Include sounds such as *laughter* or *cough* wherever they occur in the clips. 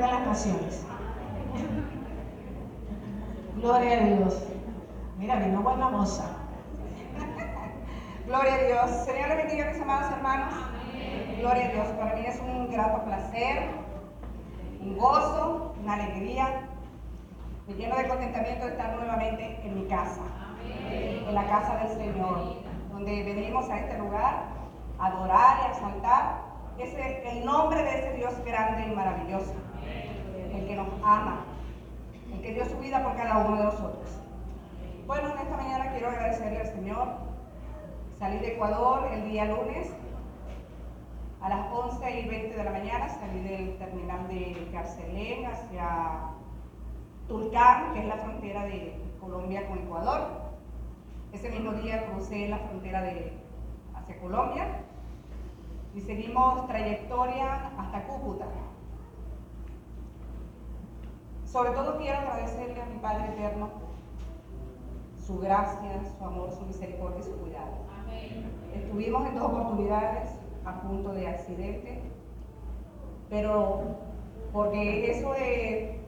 de las naciones. Gloria a Dios. Mira, vino buena moza. Gloria a Dios. Señor le bendiga, mis amados hermanos. Gloria a Dios. Para mí es un grato placer, un gozo, una alegría. Me lleno de contentamiento de estar nuevamente en mi casa, en la casa del Señor, donde venimos a este lugar a adorar y a exaltar ese, el nombre de ese Dios grande y maravilloso, el que nos ama, el que dio su vida por cada uno de nosotros. Bueno, en esta mañana quiero agradecerle al Señor. Salí de Ecuador el día lunes a las 11 y 20 de la mañana, salí del terminal de Carcelén hacia Tulcán, que es la frontera de Colombia con Ecuador. Ese mismo día crucé la frontera de, hacia Colombia y seguimos trayectoria hasta Cúcuta. Sobre todo quiero agradecerle a mi Padre Eterno su gracia, su amor, su misericordia y su cuidado. Estuvimos en dos oportunidades a punto de accidente, pero porque eso de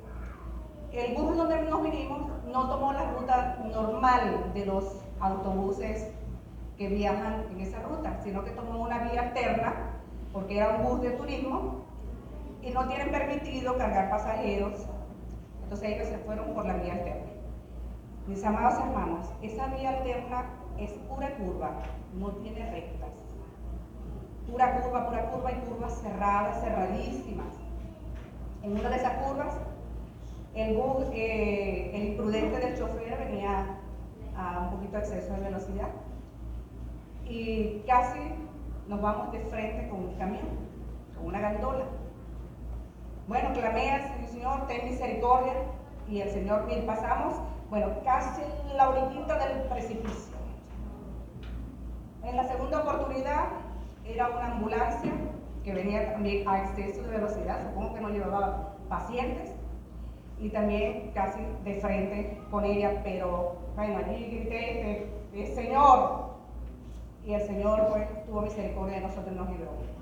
el bus donde nos vinimos no tomó la ruta normal de los autobuses que viajan en esa ruta, sino que tomó una vía alterna, porque era un bus de turismo, y no tienen permitido cargar pasajeros, entonces ellos se fueron por la vía alterna. Mis amados hermanos, esa vía alterna es pura curva, no tiene rectas. Pura curva, pura curva y curvas cerradas, cerradísimas. En una de esas curvas, el bus, eh, el imprudente del chofer venía a un poquito de exceso de velocidad y casi nos vamos de frente con un camión, con una gandola. Bueno, clamé al Señor, ten misericordia, y el Señor, bien, pasamos, bueno, casi la orillita del precipicio. En la segunda oportunidad era una ambulancia que venía también a exceso de velocidad, supongo que no llevaba pacientes, y también casi de frente con ella, pero bueno, allí grité, Señor, y el Señor pues, tuvo misericordia de nosotros y nos libró.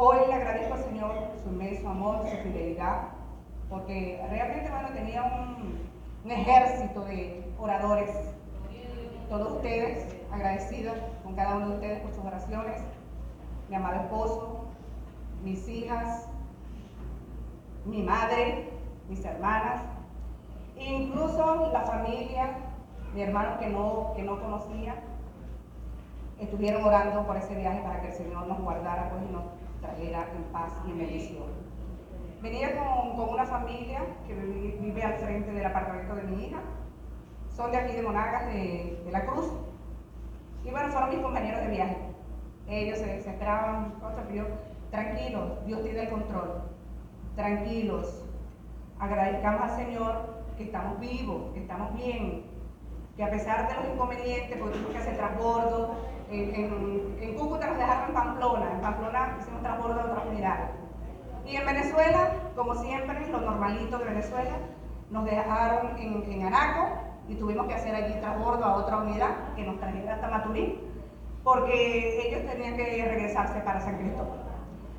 Hoy le agradezco al Señor su inmenso amor, su fidelidad, porque realmente bueno, tenía un, un ejército de oradores, todos ustedes agradecidos con cada uno de ustedes por sus oraciones, mi amado esposo, mis hijas, mi madre, mis hermanas, incluso la familia, mi hermano que no, que no conocía, estuvieron orando por ese viaje para que el Señor nos guardara pues, y nos trajera en paz y en bendición. Venía con, con, una familia que vive al frente del apartamento de mi hija. Son de aquí de Monagas, de, de la Cruz. Y bueno, fueron mis compañeros de viaje. Ellos se, se esperaban, tranquilos, Dios tiene el control. Tranquilos. Agradezcamos al Señor que estamos vivos, que estamos bien, que a pesar de los inconvenientes, porque tuvimos que hacer transbordo, en, en, en, Cúcuta nos dejaron en Pamplona, en Pamplona hicimos transbordo a otra unidad. Y en Venezuela, como siempre, lo normalito de Venezuela, nos dejaron en, en Anaco y tuvimos que hacer allí transbordo a otra unidad que nos trajera hasta Maturín, porque ellos tenían que regresarse para San Cristóbal.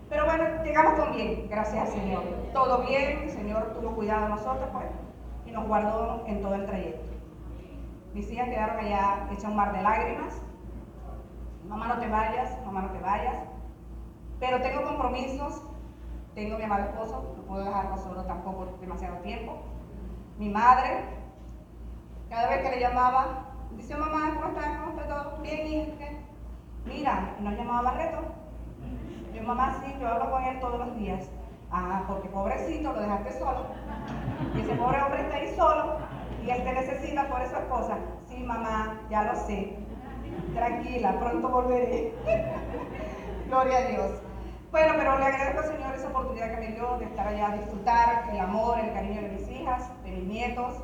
Pero bueno, llegamos con bien, gracias al Señor. Todo bien, el Señor tuvo cuidado de nosotros pues, y nos guardó en todo el trayecto. Mis hijas quedaron allá hechas un mar de lágrimas. Mamá, no te vayas, mamá, no te vayas. Pero tengo compromisos, tengo mi amado esposo, no puedo dejarlo solo tampoco demasiado tiempo. Mi madre, cada vez que le llamaba, dice, mamá, ¿cómo estás? ¿Cómo está todo? Bien, hija. Mira, nos llamaba Barreto. Yo, mamá, sí, yo hablo con él todos los días. Ah, porque pobrecito, lo dejaste solo. Y ese pobre hombre está ahí solo y él te necesita por su esposa. Sí, mamá, ya lo sé. Tranquila, pronto volveré. *laughs* Gloria a Dios. Bueno, pero le agradezco al Señor esa oportunidad que me dio de estar allá, disfrutar el amor, el cariño de mis hijas, de mis nietos,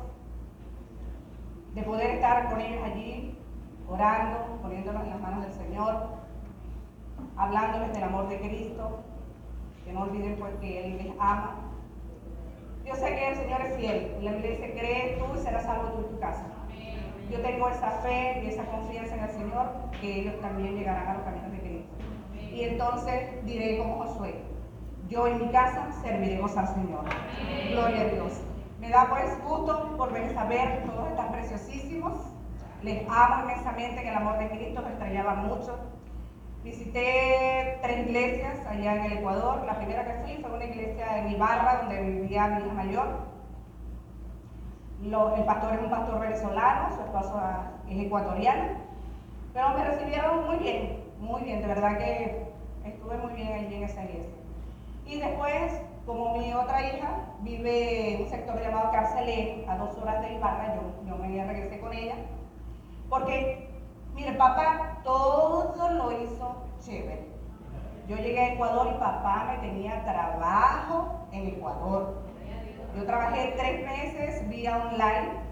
de poder estar con ellos allí, orando, poniéndonos en las manos del Señor. hablándoles del amor de Cristo, que no olviden pues que Él les ama. Yo sé que el Señor es fiel. La Biblia dice, cree tú y serás salvo tú y tu casa. Yo tengo esa fe y esa confianza en el Señor que ellos también llegarán a los caminos de Cristo. Y entonces diré como Josué, yo en mi casa serviremos al Señor. Gloria a Dios. Me da pues gusto volver a ver, todos están preciosísimos. Les amo inmensamente en el amor de Cristo, me extrañaba mucho. Visité tres iglesias allá en el Ecuador. La primera que fui fue una iglesia en Ibarra, donde vivía mi hija mayor. el pastor es un pastor venezolano, su esposa es ecuatoriana. Pero me recibieron muy bien, muy bien. De verdad que estuve muy bien allí en esa iglesia. Y después, como mi otra hija vive en un sector llamado Carcelé, a dos horas de Ibarra, yo, yo me regresé con ella. Porque, mire, papá todo lo hizo chévere. Yo llegué a Ecuador y papá me tenía trabajo en Ecuador. Yo trabajé tres meses vía online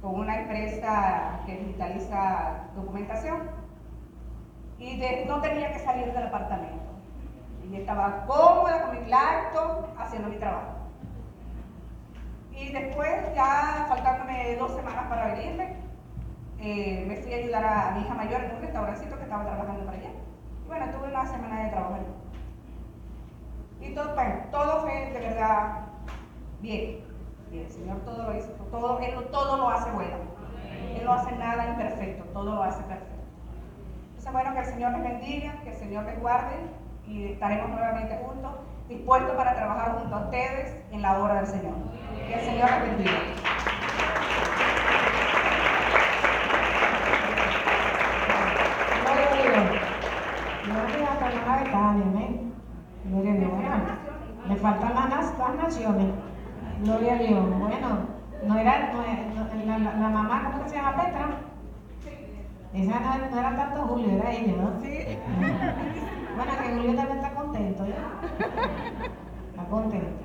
con una empresa que digitaliza documentación y no tenía que salir del apartamento. Y estaba cómoda con mi laptop haciendo mi trabajo. Y después, ya faltándome dos semanas para venirme, eh, me fui a ayudar a, mi hija mayor en un restaurancito que estaba trabajando para allá. Y bueno, tuve una semana de trabajo Y todo, todo fue de verdad bien. Bien, el Señor todo lo hizo, todo, Él todo lo hace bueno. Él no hace nada imperfecto, todo lo hace perfecto. Entonces, bueno, que el Señor les bendiga, que el Señor les guarde y estaremos nuevamente juntos, dispuestos para trabajar junto a ustedes en la obra del Señor. Que el Señor les bendiga. Gloria a Dios. le faltan las, las naciones. Gloria a Dios. Bueno, no era, no, la, la, mamá, ¿cómo se llama Petra? Esa no, no, era tanto Julio, era ella, ¿no? Sí. *laughs* Bueno, que Julio también está contento, ¿ya? Está contento.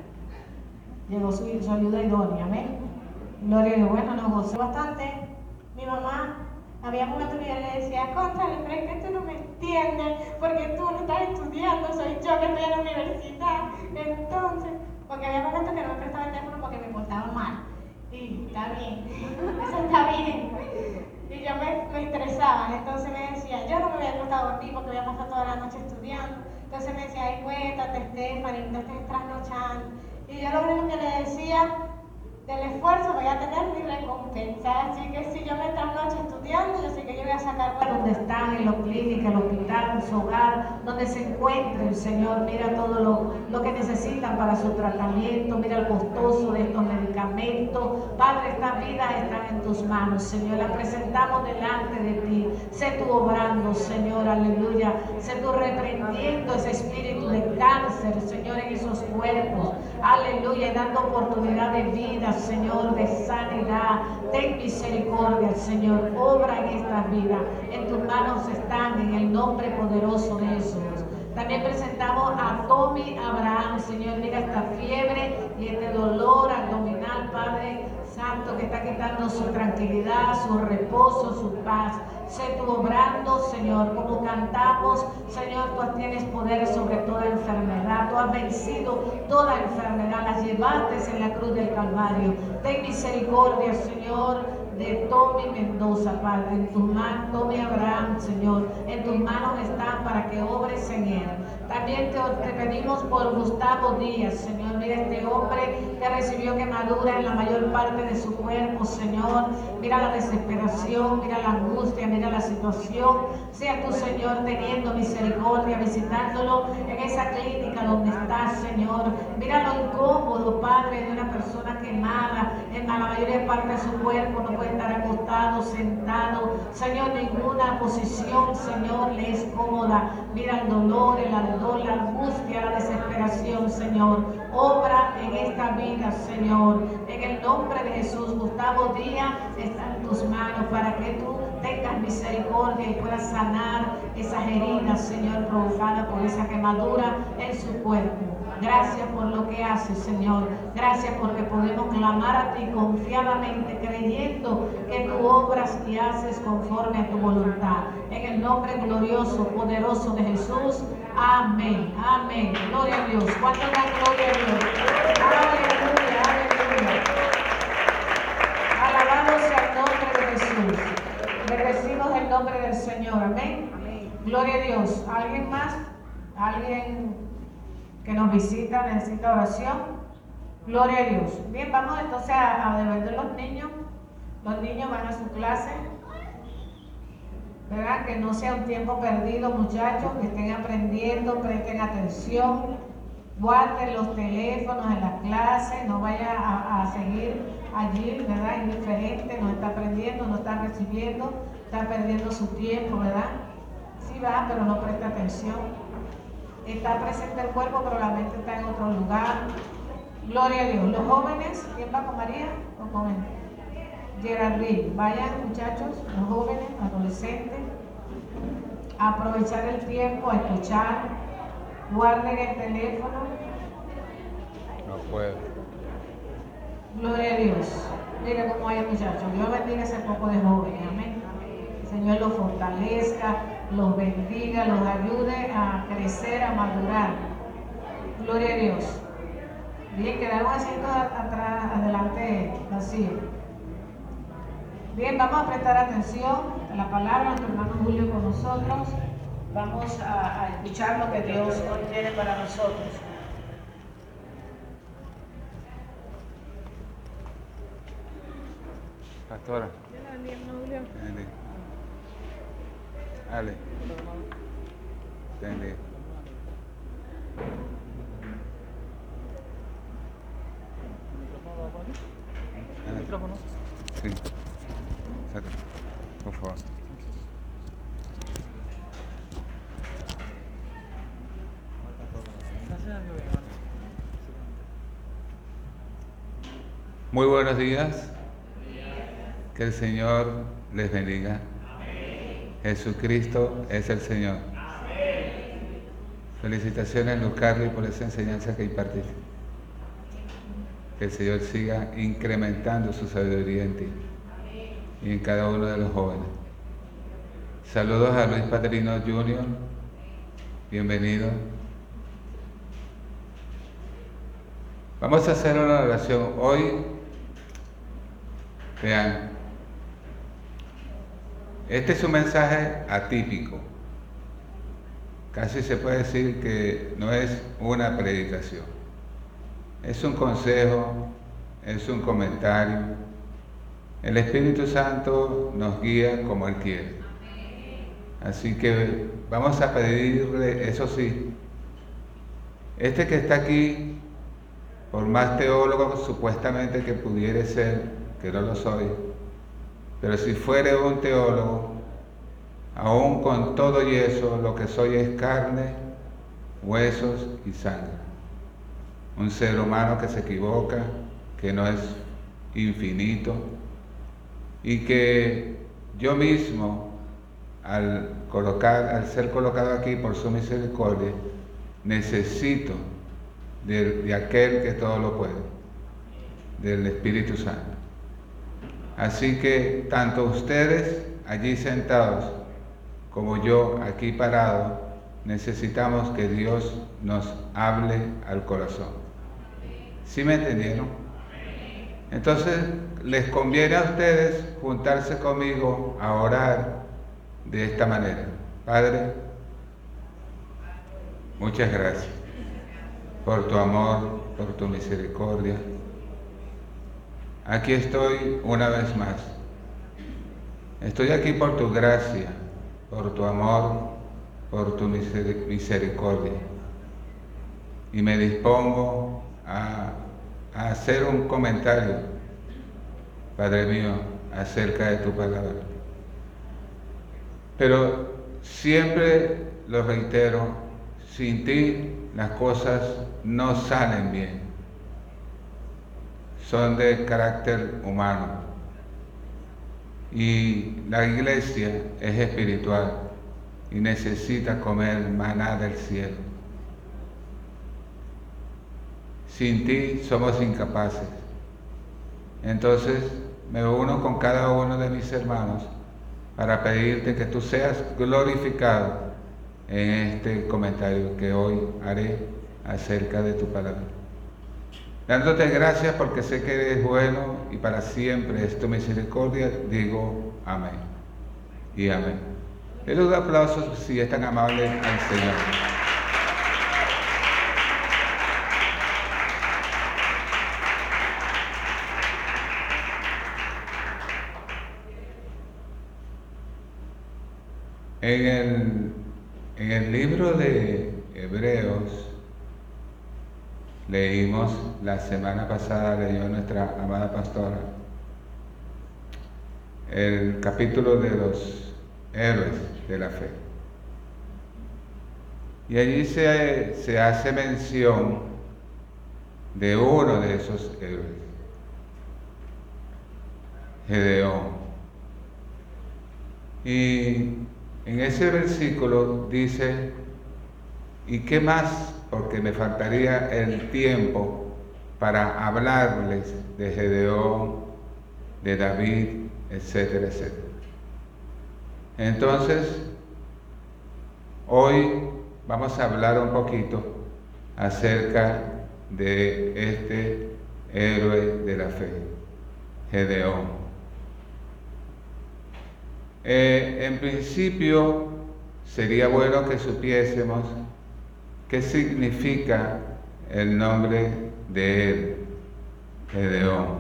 Llegó su, su ayuda idónea, amén. Gloria a. Bueno, nos gozó bastante. Mi mamá había momentos que yo le decía, contrale, pero es que tú no me entiendes, porque tú no estás estudiando, soy yo que estoy en la universidad. Entonces, porque había momentos que no me prestaba el teléfono porque me portaba mal. Y está bien, *laughs* eso está bien. Y yo me, me estresaba, entonces me decía, yo no me voy a a dormir porque voy a toda la noche estudiando. Entonces me decía, ay, cuéntate, Stephanie, no estés trasnochando. Y yo lo único que le decía, del esfuerzo voy a tener mi recompensa. Así que si yo me noche estudiando, yo sé que yo voy a sacar donde están, en la clínica, el hospital, en su hogar, donde se encuentre el Señor, mira todo lo, lo que necesitan para su tratamiento, mira el costoso de estos medicamentos. Padre, estas vidas están en tus manos, Señor. Las presentamos delante de ti. Sé tú obrando, Señor, aleluya. Sé tú reprendiendo ese espíritu de cáncer, Señor, en esos cuerpos. Aleluya, y dando oportunidad de vida, Señor, de sanidad. Ten misericordia, Señor. Obra en esta vida. En tus manos están en el nombre poderoso de Jesús. También presentamos a Tommy Abraham, Señor. Mira esta fiebre y este dolor abdominal, Padre Santo, que está quitando su tranquilidad, su reposo, su paz. Sé tú obrando, Señor, como cantamos, Señor, tú tienes poder sobre toda enfermedad, tú has vencido toda enfermedad, la llevaste en la cruz del Calvario. Ten misericordia, Señor, de Tommy Mendoza, Padre, en tus manos, Tommy Abraham, Señor, en tus manos están para que obres en él. También te, pedimos por Gustavo Díaz, Señor. Mira este hombre que recibió quemadura en la mayor parte de su cuerpo, Señor. Mira la desesperación, mira la angustia, mira la situación. Sea tu Señor teniendo misericordia, visitándolo en esa clínica donde está, Señor. Mira lo incómodo, Padre, de una persona quemada en la mayoría parte de su cuerpo. No puede estar acostado, sentado. Señor, ninguna posición, Señor, le es cómoda. Mira el dolor, el ardor, la angustia, la desesperación, Señor. Obra obra en esta vida, Señor. En el nombre de Jesús, Gustavo Díaz está en tus manos para que tú tengas misericordia y puedas sanar esas heridas, Señor, provocadas por esa quemadura en su cuerpo. Gracias por lo que haces, Señor. Gracias porque podemos clamar a ti confiadamente, creyendo que tú obras y haces conforme a tu voluntad. En el nombre glorioso, poderoso de Jesús. Amén. Amén. Gloria a Dios. ¿Cuánto da gloria a Dios? Aleluya, aleluya. Alabado sea el nombre de Jesús. Bendecimos el nombre del Señor. Amén. Amén. Gloria a Dios. ¿Alguien más? ¿Alguien que nos visita necesita oración? Gloria a Dios. Bien, vamos entonces a, a deber de los niños. Los niños van a su clase. ¿Verdad? Que no sea un tiempo perdido, muchachos, que estén aprendiendo, presten atención, guarden los teléfonos en las clases, no vayan a, a seguir allí, ¿verdad? Indiferente, no está aprendiendo, no está recibiendo, está perdiendo su tiempo, ¿verdad? Sí va, pero no presta atención. Está presente el cuerpo, pero la mente está en otro lugar. Gloria a Dios. Los jóvenes, ¿quién va con María o con él? Gerardín, vayan muchachos, los jóvenes, adolescentes, a aprovechar el tiempo, a escuchar, guarden el teléfono, No puedo. gloria a Dios. Mire cómo hay muchachos, Dios bendiga ese poco de jóvenes, amén. El Señor los fortalezca, los bendiga, los ayude a crecer, a madurar. Gloria a Dios. Bien, quedaron asientos atrás, adelante vacíos. Bien, vamos a prestar atención a la palabra, nuestro hermano Julio con nosotros. Vamos a, a escuchar lo que Dios hoy tiene para nosotros. Pastora. Bendiga. Ale. Bendiga. ¿El micrófono? Sí. Sácalo, por favor. Muy buenos días. Que el Señor les bendiga. Jesucristo es el Señor. Felicitaciones, Luz por esa enseñanza que impartiste. Que el Señor siga incrementando su sabiduría en ti y en cada uno de los jóvenes. Saludos a Luis Patrino Jr. Bienvenido. Vamos a hacer una oración. Hoy, vean, este es un mensaje atípico. Casi se puede decir que no es una predicación. Es un consejo, es un comentario. El Espíritu Santo nos guía como Él quiere. Así que vamos a pedirle, eso sí, este que está aquí, por más teólogo supuestamente que pudiera ser, que no lo soy, pero si fuere un teólogo, aún con todo y eso, lo que soy es carne, huesos y sangre. Un ser humano que se equivoca, que no es infinito y que yo mismo, al, colocar, al ser colocado aquí por su misericordia, necesito de, de aquel que todo lo puede, del Espíritu Santo. Así que tanto ustedes allí sentados como yo aquí parado, necesitamos que Dios nos hable al corazón. ¿Sí me entendieron? Entonces, les conviene a ustedes juntarse conmigo a orar de esta manera. Padre, muchas gracias por tu amor, por tu misericordia. Aquí estoy una vez más. Estoy aquí por tu gracia, por tu amor, por tu miseri- misericordia. Y me dispongo a hacer un comentario, Padre mío, acerca de tu palabra. Pero siempre lo reitero, sin ti las cosas no salen bien. son de carácter humano. Y la iglesia es espiritual y necesita comer maná del cielo. Sin ti somos incapaces. Entonces me uno con cada uno de mis hermanos para pedirte que tú seas glorificado en este comentario que hoy haré acerca de tu palabra. Dándote gracias porque sé que eres bueno y para siempre es tu misericordia, digo amén. Y amén. Le doy aplausos si es tan amable al Señor. En el, en el libro de Hebreos, leímos la semana pasada, leyó nuestra amada pastora, el capítulo de los héroes de la fe. Y allí se, se hace mención de uno de esos héroes, Gedeón. Y en ese versículo dice, ¿y qué más porque me faltaría el tiempo para hablarles de Gedeón, de David, etcétera, etcétera. Entonces, hoy vamos a hablar un poquito acerca de este héroe de la fe, Gedeón. Eh, en principio, sería bueno que supiésemos ¿Qué significa el nombre de él, Gedeón?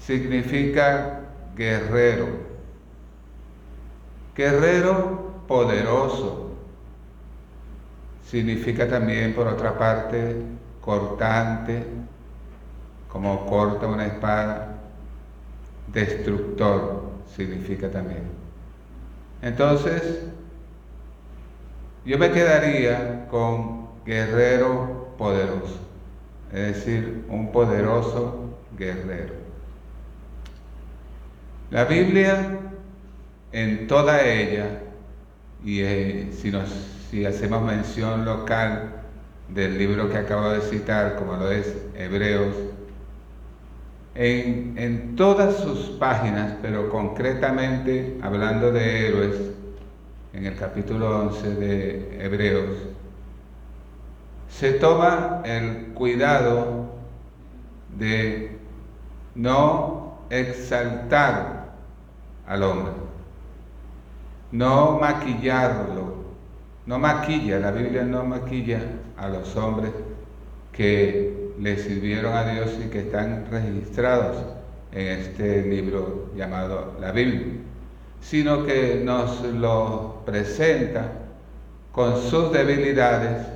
Significa guerrero. Guerrero poderoso. Significa también, por otra parte, cortante, como corta una espada. Destructor significa también. Entonces, yo me quedaría con guerrero poderoso, es decir, un poderoso guerrero. La Biblia, en toda ella, y eh, si, nos, si hacemos mención local del libro que acabo de citar, como lo es Hebreos, en, todas sus páginas, pero concretamente hablando de héroes, en el capítulo 11 de Hebreos, se toma el cuidado de no exaltar al hombre, no maquillarlo, no maquilla, la Biblia no maquilla a los hombres que le sirvieron a Dios y que están registrados en este libro llamado la Biblia sino que nos lo presenta con sus debilidades,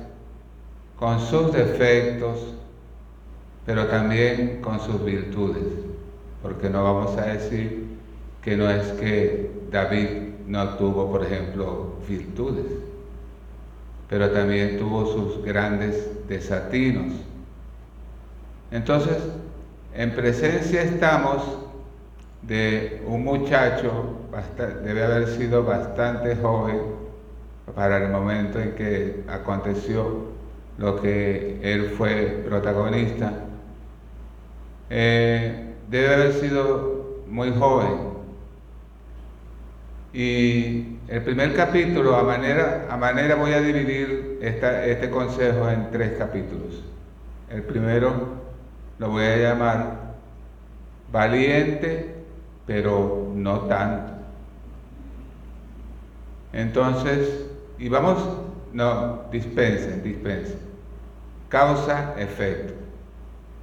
con sus defectos, pero también con sus virtudes, porque no vamos a decir que no es que David no tuvo, por ejemplo, virtudes, pero también tuvo sus grandes desatinos. Entonces, en presencia estamos de un muchacho, debe haber sido bastante joven para el momento en que aconteció lo que él fue protagonista. Eh, debe haber sido muy joven. Y el primer capítulo, a manera, a manera voy a dividir este consejo en tres capítulos. El primero lo voy a llamar valiente pero no tanto. Entonces, y vamos, no, dispensen, dispensen. Causa, efecto.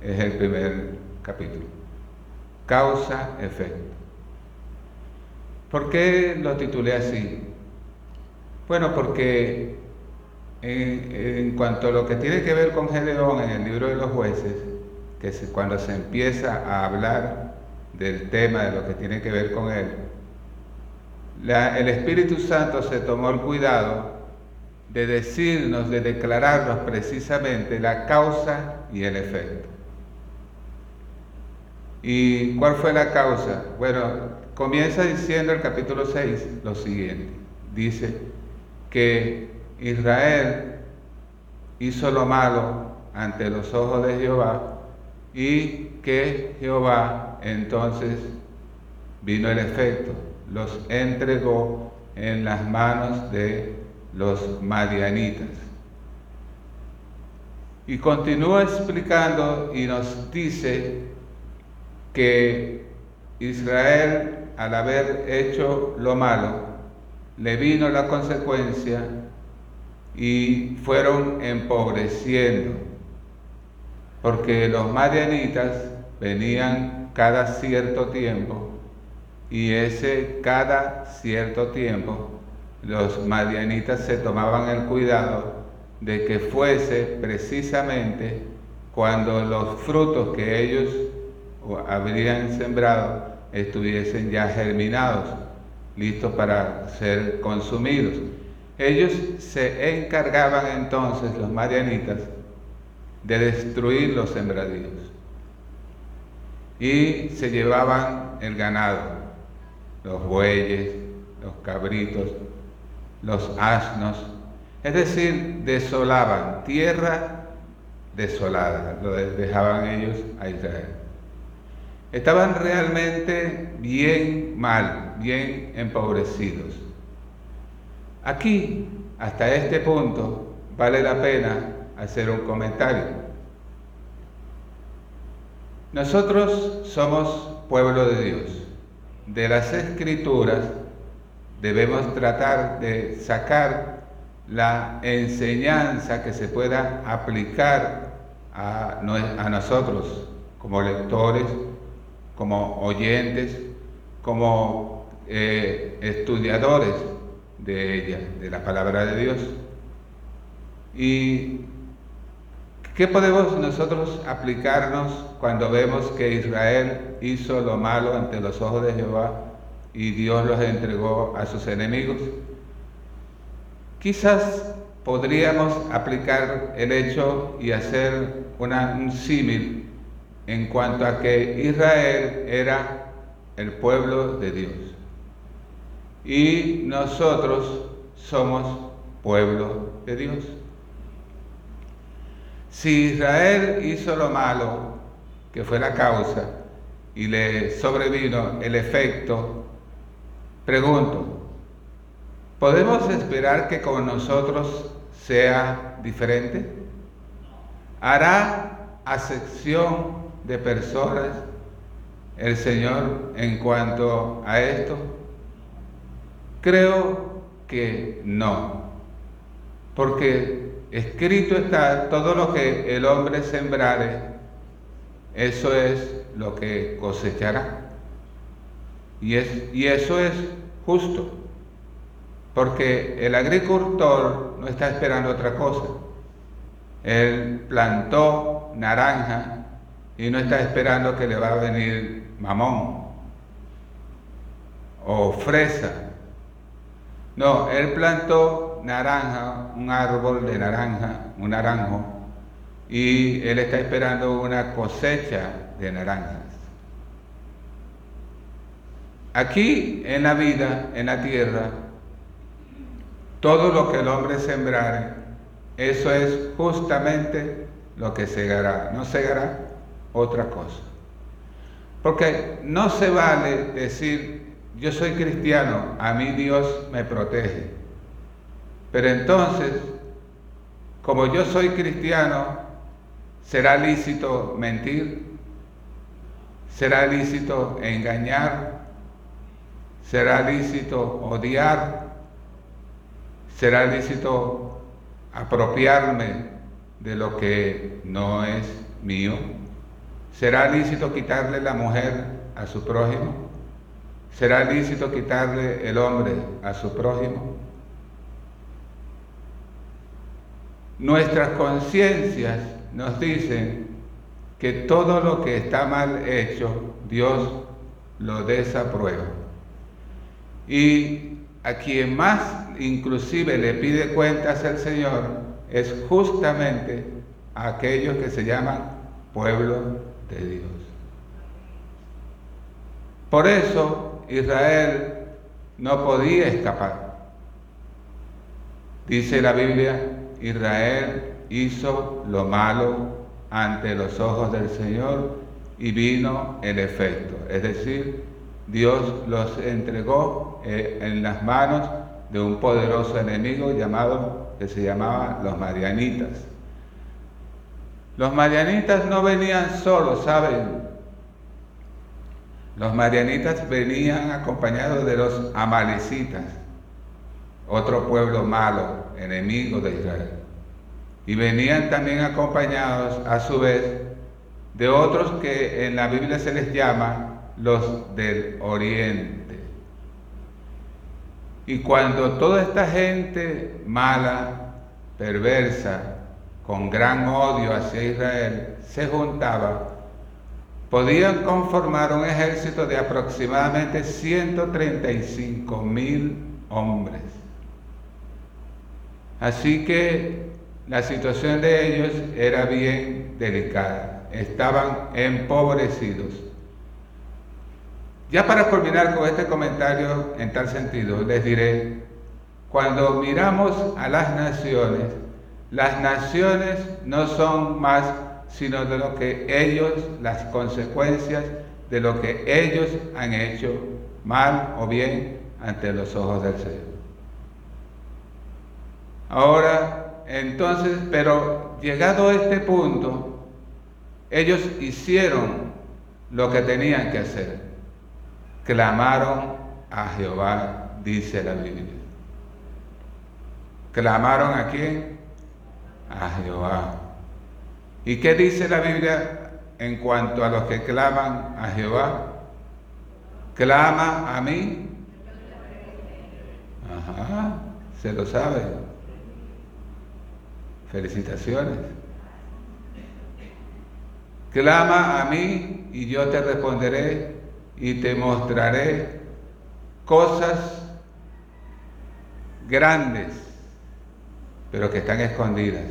Es el primer capítulo. Causa, efecto. ¿Por qué lo titulé así? Bueno, porque en, en, cuanto a lo que tiene que ver con Gedeón en el libro de los jueces, que cuando se empieza a hablar del tema, de lo que tiene que ver con él, el Espíritu Santo se tomó el cuidado de decirnos, de declararnos precisamente la causa y el efecto. ¿Y cuál fue la causa? Bueno, comienza diciendo el capítulo 6 lo siguiente. Dice que Israel hizo lo malo ante los ojos de Jehová y que Jehová entonces vino el efecto, los entregó en las manos de los madianitas. Y continúa explicando y nos dice que Israel, al haber hecho lo malo, le vino la consecuencia y fueron empobreciendo, porque los madianitas venían cada cierto tiempo y ese cada cierto tiempo los madianitas se tomaban el cuidado de que fuese precisamente cuando los frutos que ellos habrían sembrado estuviesen ya germinados, listos para ser consumidos. Ellos se encargaban entonces, los marianitas, de destruir los sembradíos y se llevaban el ganado, los bueyes, los cabritos, los asnos, es decir, desolaban tierra desolada, lo dejaban ellos a Israel. Estaban realmente bien mal, bien empobrecidos. Aquí, hasta este punto, vale la pena hacer un comentario. Nosotros somos pueblo de Dios. De las escrituras debemos tratar de sacar la enseñanza que se pueda aplicar a, nosotros como lectores, como oyentes, como eh, estudiadores de ella, de la palabra de Dios. ¿Y qué podemos nosotros aplicarnos cuando vemos que Israel hizo lo malo ante los ojos de Jehová y Dios los entregó a sus enemigos? Quizás podríamos aplicar el hecho y hacer un símil en cuanto a que Israel era el pueblo de Dios y nosotros somos pueblo de Dios. Si Israel hizo lo malo, que fue la causa, y le sobrevino el efecto, pregunto, ¿podemos esperar que con nosotros sea diferente? ¿Hará acepción de personas el Señor en cuanto a esto? Creo que no, porque escrito está todo lo que el hombre sembrare, eso es lo que cosechará. Y, es, y eso es justo, porque el agricultor no está esperando otra cosa. Él plantó naranja y no está esperando que le va a venir mamón o fresa no, él plantó naranja, un árbol de naranja, un naranjo, y él está esperando una cosecha de naranjas. Aquí en la vida, en la tierra, todo lo que el hombre sembrare, eso es justamente lo que segará, no segará otra cosa. Porque no se vale decir yo soy cristiano, a mí Dios me protege. Pero entonces, como yo soy cristiano, ¿será lícito mentir? ¿Será lícito engañar? ¿Será lícito odiar? ¿Será lícito apropiarme de lo que no es mío? ¿Será lícito quitarle la mujer a su prójimo? ¿Será lícito quitarle el hombre a su prójimo? Nuestras conciencias nos dicen que todo lo que está mal hecho, Dios lo desaprueba. Y a quien más inclusive le pide cuentas al Señor es justamente a aquellos que se llaman pueblo de Dios. Por eso Israel no podía escapar. Dice la Biblia, Israel hizo lo malo ante los ojos del Señor y vino el efecto. Es decir, Dios los entregó eh, en las manos de un poderoso enemigo llamado, que se llamaba los marianitas. Los marianitas no venían solos, ¿saben? Los marianitas venían acompañados de los amalecitas, otro pueblo malo, enemigo de Israel. Y venían también acompañados a su vez de otros que en la Biblia se les llama los del oriente. Y cuando toda esta gente mala, perversa, con gran odio hacia Israel, se juntaba, podían conformar un ejército de aproximadamente 135 mil hombres. Así que la situación de ellos era bien delicada, estaban empobrecidos. Ya para culminar con este comentario en tal sentido, les diré, cuando miramos a las naciones, las naciones no son más sino de lo que ellos, las consecuencias de lo que ellos han hecho mal o bien ante los ojos del Señor. Ahora, entonces, pero llegado a este punto, ellos hicieron lo que tenían que hacer. Clamaron a Jehová, dice la Biblia. ¿Clamaron a quién? A Jehová. ¿Y qué dice la Biblia en cuanto a los que claman a Jehová? Clama a mí. Ajá, se lo sabe. Felicitaciones. Clama a mí y yo te responderé y te mostraré cosas grandes, pero que están escondidas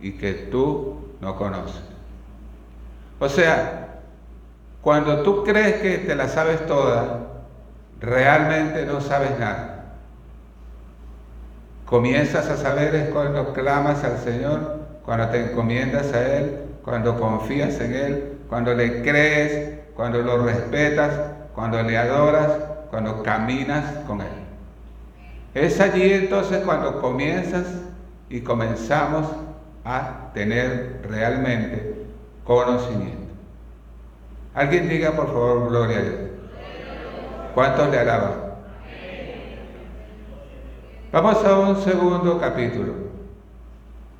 y que tú no conoces. O sea, cuando tú crees que te la sabes toda, realmente no sabes nada. Comienzas a saber es cuando clamas al Señor, cuando te encomiendas a Él, cuando confías en Él, cuando le crees, cuando lo respetas, cuando le adoras, cuando caminas con Él. Es allí entonces cuando comienzas y comenzamos a tener realmente conocimiento. Alguien diga por favor gloria a Dios. ¿Cuántos le alaban? Vamos a un segundo capítulo.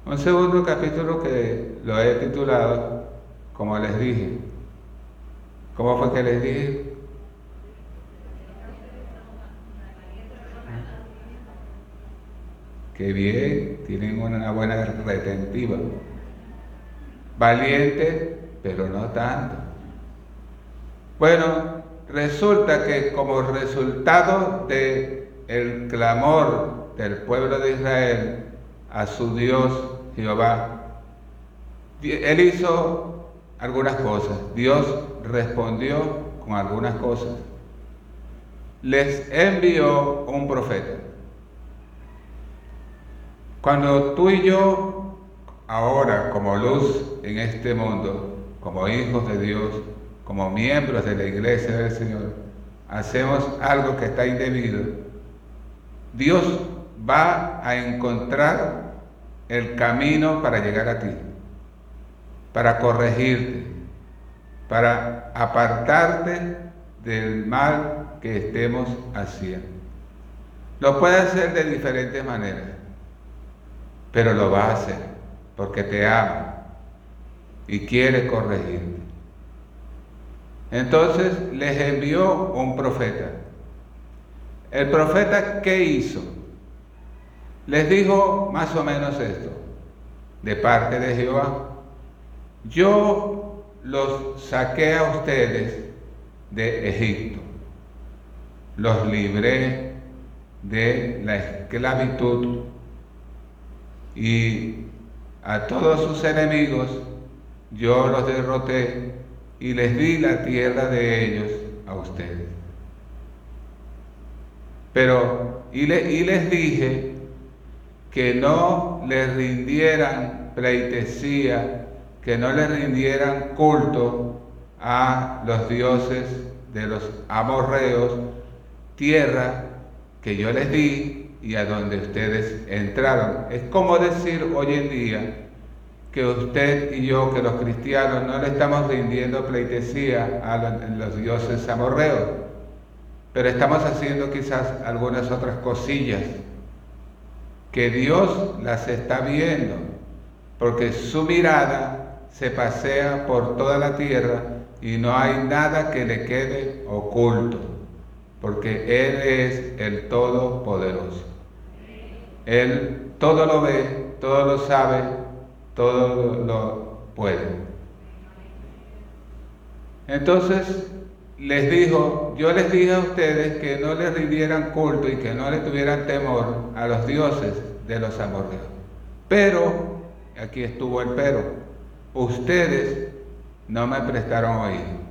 Un segundo capítulo que lo he titulado, como les dije. ¿Cómo fue que les dije? Qué bien, tienen una buena retentiva. Valiente, pero no tanto. Bueno, resulta que como resultado de clamor del pueblo de Israel a su Dios Jehová, él hizo algunas cosas. Dios respondió con algunas cosas. Les envió un profeta. Cuando tú y yo, ahora como luz en este mundo, como hijos de Dios, como miembros de la iglesia del Señor, hacemos algo que está indebido, Dios va a encontrar el camino para llegar a ti, para corregirte, para apartarte del mal que estemos haciendo. Lo puede hacer de diferentes maneras pero lo va a hacer porque te ama y quiere corregirte. Entonces les envió un profeta. El profeta, ¿qué hizo? Les dijo más o menos esto, de parte de Jehová. Yo los saqué a ustedes de Egipto, los libré de la esclavitud y a todos sus enemigos yo los derroté y les di la tierra de ellos a ustedes. Pero, y, y les dije que no les rindieran pleitesía, que no les rindieran culto a los dioses de los amorreos, tierra que yo les di y a donde ustedes entraron. Es como decir hoy en día que usted y yo, que los cristianos, no le estamos rindiendo pleitesía a los dioses amorreos, pero estamos haciendo quizás algunas otras cosillas que Dios las está viendo, porque su mirada se pasea por toda la tierra y no hay nada que le quede oculto, porque Él es el Todopoderoso. Él todo lo ve, todo lo sabe, todo lo puede. Entonces les dijo, yo les dije a ustedes que no les rindieran culto y que no le tuvieran temor a los dioses de los amorreos. Pero, aquí estuvo el pero, ustedes no me prestaron oído.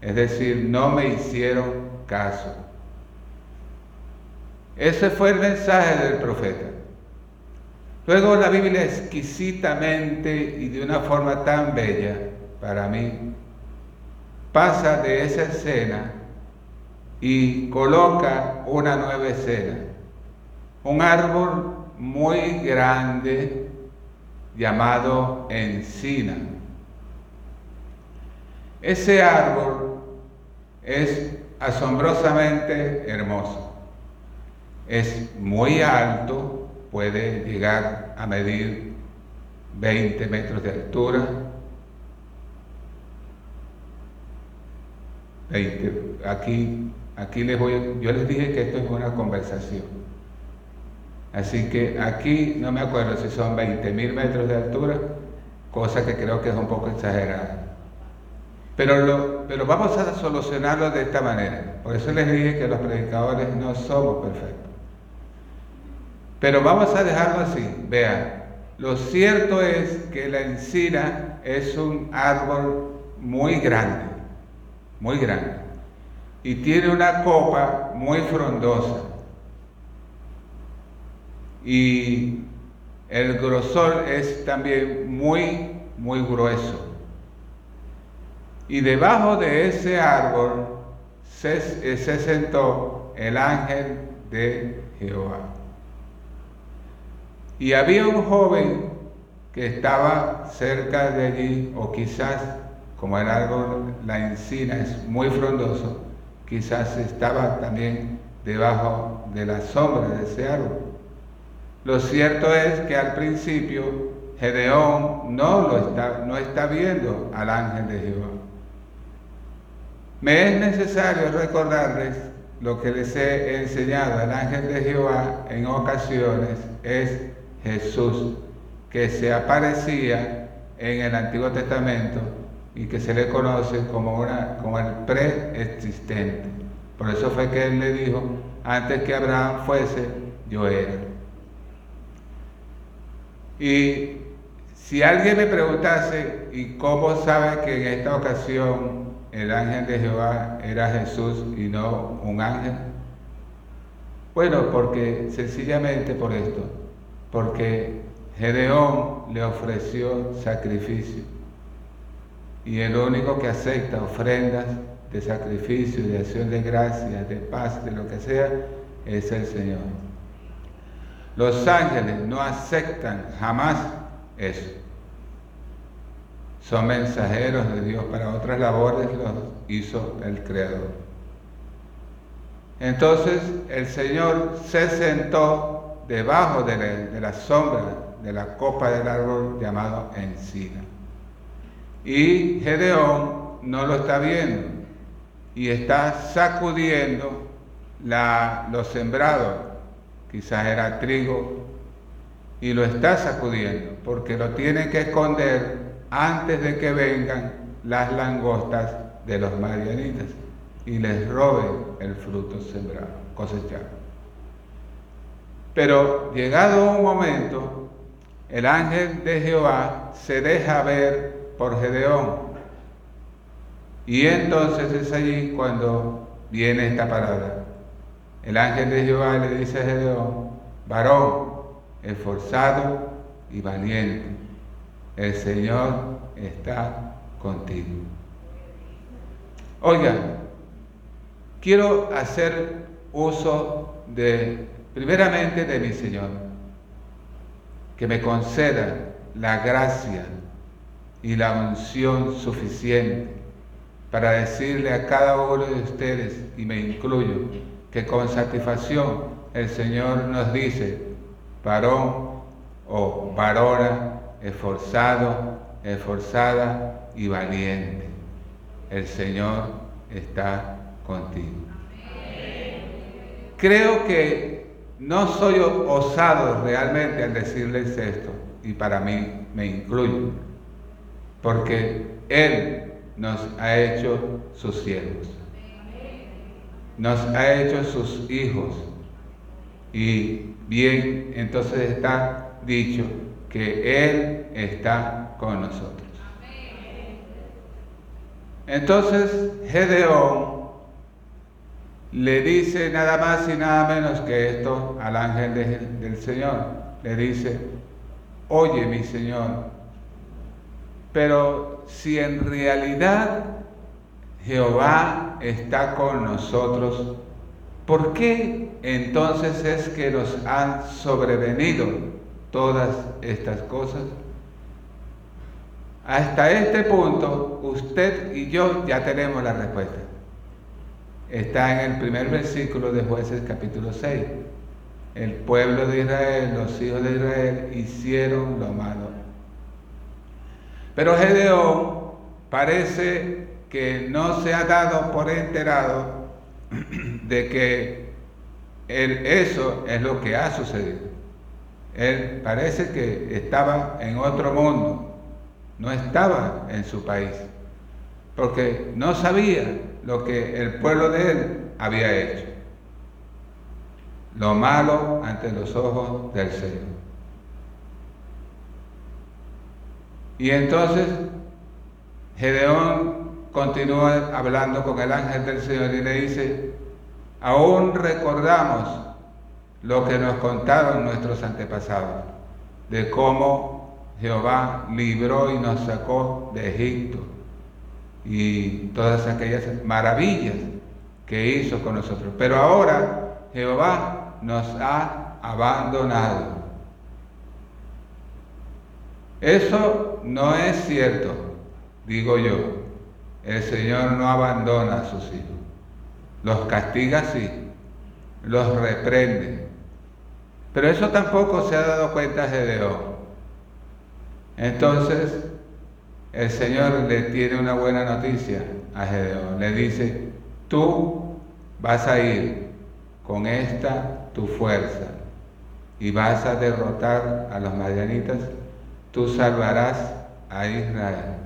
Es decir, no me hicieron caso. Ese fue el mensaje del profeta. Luego la Biblia exquisitamente y de una forma tan bella para mí pasa de esa escena y coloca una nueva escena. Un árbol muy grande llamado encina. Ese árbol es asombrosamente hermoso. Es muy alto, puede llegar a medir 20 metros de altura. 20. Aquí, aquí les voy, yo les dije que esto es una conversación. Así que aquí no me acuerdo si son 20 mil metros de altura, cosa que creo que es un poco exagerada. Pero, pero vamos a solucionarlo de esta manera. Por eso les dije que los predicadores no somos perfectos. Pero vamos a dejarlo así. Vean, lo cierto es que la encina es un árbol muy grande, muy grande. Y tiene una copa muy frondosa. Y el grosor es también muy, muy grueso. Y debajo de ese árbol se, se sentó el ángel de Jehová. Y había un joven que estaba cerca de allí, o quizás, como el árbol, la encina es muy frondoso, quizás estaba también debajo de la sombra de ese árbol. Lo cierto es que al principio Gedeón no lo está, no está viendo al ángel de Jehová. Me es necesario recordarles lo que les he enseñado al ángel de Jehová en ocasiones es Jesús, que se aparecía en el Antiguo Testamento y que se le conoce como, una, como el preexistente. Por eso fue que él le dijo, antes que Abraham fuese, yo era. Y si alguien me preguntase, ¿y cómo sabe que en esta ocasión el ángel de Jehová era Jesús y no un ángel? Bueno, porque sencillamente por esto porque Gedeón le ofreció sacrificio. Y el único que acepta ofrendas de sacrificio, de acción de gracia, de paz, de lo que sea, es el Señor. Los ángeles no aceptan jamás eso. Son mensajeros de Dios para otras labores, los hizo el Creador. Entonces el Señor se sentó debajo de la, sombra de la copa del árbol llamado encina. Y Gedeón no lo está viendo y está sacudiendo la, los sembrados, quizás era trigo, y lo está sacudiendo porque lo tiene que esconder antes de que vengan las langostas de los marianitas y les roben el fruto sembrado, cosechado. Pero llegado un momento, el ángel de Jehová se deja ver por Gedeón Y entonces es allí cuando viene esta palabra. El ángel de Jehová le dice a Gedeón, varón, esforzado y valiente, el Señor está contigo. Oiga, quiero hacer uso de, primeramente, de mi Señor, que me conceda la gracia y la unción suficiente para decirle a cada uno de ustedes, y me incluyo, que con satisfacción el Señor nos dice, varón o varona, esforzado, esforzada y valiente. El Señor está contigo. Creo que no soy osado realmente al decirles esto, y para mí me incluyo, porque Él nos ha hecho sus siervos, nos ha hecho sus hijos, y bien, entonces está dicho que Él está con nosotros. Entonces Gedeón le dice nada más y nada menos que esto al ángel del Señor. Le dice, oye mi Señor, pero si en realidad Jehová está con nosotros, ¿por qué entonces es que nos han sobrevenido todas estas cosas? Hasta este punto, usted y yo ya tenemos la respuesta. Está en el primer versículo de jueces capítulo 6. El pueblo de Israel, los hijos de Israel, hicieron lo malo. Pero Gedeón parece que no se ha dado por enterado de que eso es lo que ha sucedido. Él parece que estaba en otro mundo no estaba en su país, porque no sabía lo que el pueblo de él había hecho. Lo malo ante los ojos del Señor. Y entonces Gedeón continúa hablando con el ángel del Señor y le dice, aún recordamos lo que nos contaron nuestros antepasados, de cómo Jehová libró y nos sacó de Egipto y todas aquellas maravillas que hizo con nosotros. Pero ahora Jehová nos ha abandonado. Eso no es cierto, digo yo. El Señor no abandona a sus hijos. Los castiga sí, los reprende. Pero eso tampoco se ha dado cuenta Gedeón. Entonces, el Señor le tiene una buena noticia a Gedeón. Le dice, tú vas a ir con esta tu fuerza y vas a derrotar a los madianitas, tú salvarás a Israel.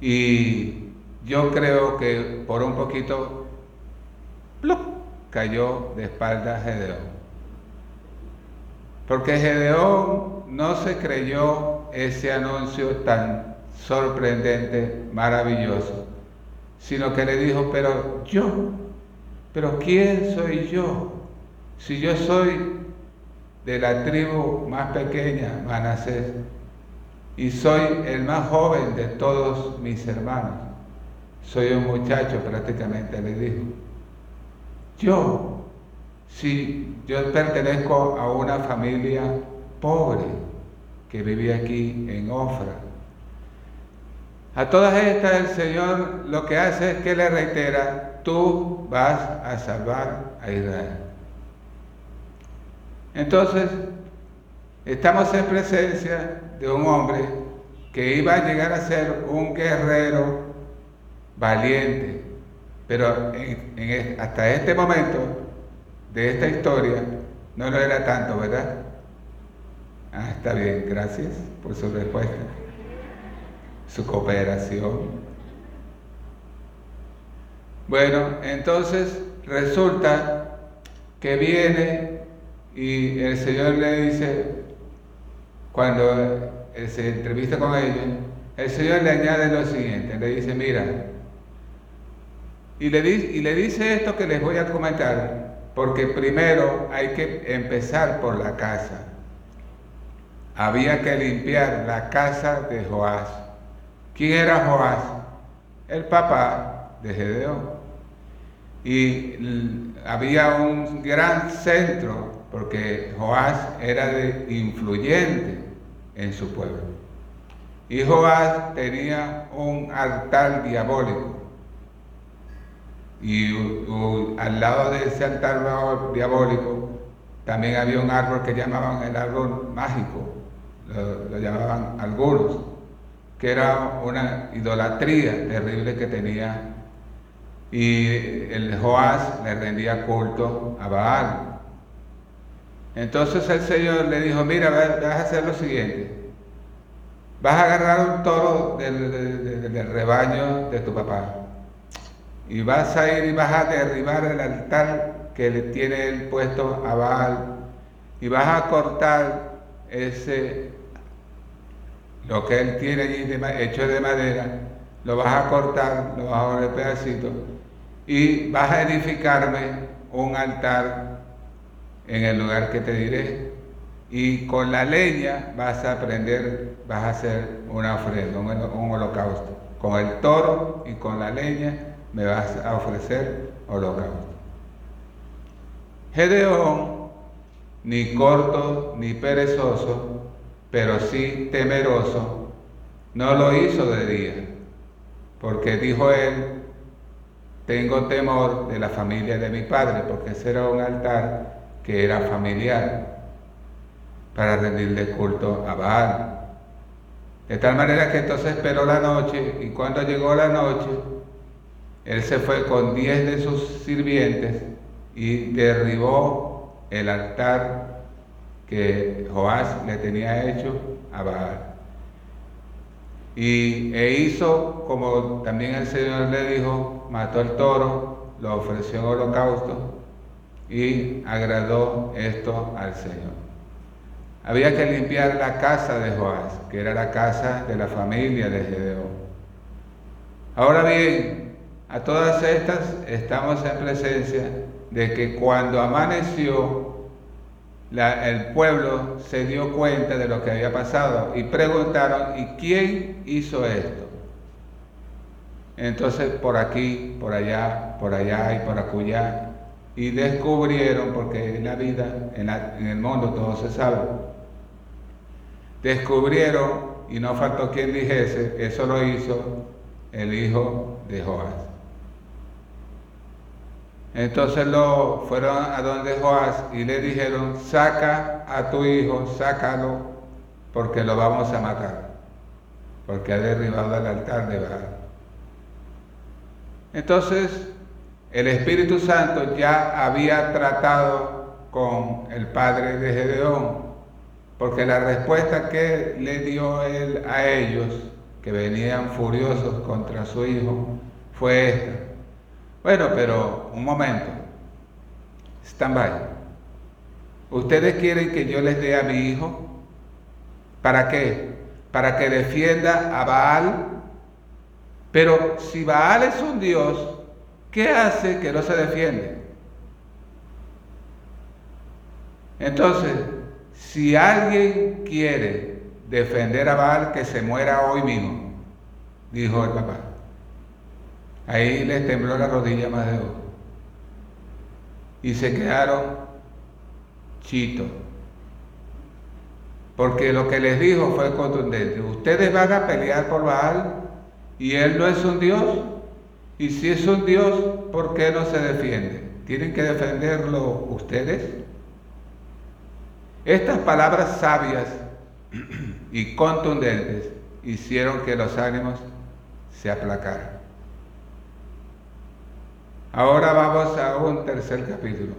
Y yo creo que por un poquito cayó de espalda Gedeón. Porque Gedeón no se creyó ese anuncio tan sorprendente, maravilloso, sino que le dijo, pero yo, pero ¿quién soy yo? Si yo soy de la tribu más pequeña, Manasés, y soy el más joven de todos mis hermanos. Soy un muchacho prácticamente, le dijo. Yo, si yo pertenezco a una familia pobre que vivía aquí en Ofra. A todas estas el Señor lo que hace es que le reitera, tú vas a salvar a Israel. Entonces, estamos en presencia de un hombre que iba a llegar a ser un guerrero valiente, pero hasta este momento de esta historia no lo era tanto, ¿verdad? Ah, está bien, gracias por su respuesta, su cooperación. Bueno, entonces resulta que viene y el Señor le dice, cuando se entrevista con ella, el Señor le añade lo siguiente, le dice, mira, y le, y le dice esto que les voy a comentar, porque primero hay que empezar por la casa. Había que limpiar la casa de Joás. ¿Quién era Joás? El papá de Gedeón. Y había un gran centro, porque Joás era de influyente en su pueblo. Y Joás tenía un altar diabólico. Y al lado de ese altar diabólico también había un árbol que llamaban el árbol mágico, lo, llamaban algunos, que era una idolatría terrible que tenía. Y el Joás le rendía culto a Baal. Entonces el Señor le dijo, mira, vas a hacer lo siguiente. Vas a agarrar un toro del, rebaño de tu papá y vas a ir y vas a derribar el altar que le tiene él puesto a Baal y vas a cortar ese lo que él tiene allí hecho de madera, lo vas a cortar, lo vas a poner pedacitos y vas a edificarme un altar en el lugar que te diré y con la leña vas a aprender, vas a hacer una ofrenda, un holocausto, con el toro y con la leña me vas a ofrecer holocausto. Gedeón, ni corto ni perezoso, pero sí temeroso, no lo hizo de día, porque dijo él, tengo temor de la familia de mi padre, porque ese era un altar que era familiar para rendirle culto a Baal. De tal manera que entonces esperó la noche y cuando llegó la noche, él se fue con diez de sus sirvientes y derribó el altar que Joás le tenía hecho a Baal. Y e hizo como también el Señor le dijo, mató el toro, lo ofreció en holocausto y agradó esto al Señor. Había que limpiar la casa de Joás, que era la casa de la familia de Gedeón. Ahora bien, a todas estas estamos en presencia de que cuando amaneció, el pueblo se dio cuenta de lo que había pasado y preguntaron, ¿y quién hizo esto? Entonces por aquí, por allá, por allá y por acullá, y descubrieron, porque en la vida, en, el mundo todo se sabe, descubrieron, y no faltó quien dijese, eso lo hizo el hijo de Joás. Entonces lo fueron a donde Joás y le dijeron, saca a tu hijo, sácalo, porque lo vamos a matar, porque ha derribado el altar de Baal. Entonces, el Espíritu Santo ya había tratado con el padre de Gedeón, porque la respuesta que le dio él a ellos, que venían furiosos contra su hijo, fue esta. Bueno, pero un momento. Stand by. ¿Ustedes quieren que yo les dé a mi hijo? ¿Para qué? Para que defienda a Baal. Pero si Baal es un Dios, ¿qué hace que no se defiende? Entonces, si alguien quiere defender a Baal, que se muera hoy mismo, dijo el papá. Ahí les tembló la rodilla más de uno. Y se quedaron chitos. Porque lo que les dijo fue contundente. Ustedes van a pelear por Baal y él no es un Dios. Y si es un Dios, ¿por qué no se defiende? ¿Tienen que defenderlo ustedes? Estas palabras sabias *clears throat* y contundentes hicieron que los ánimos se aplacaran. Ahora vamos a un tercer capítulo.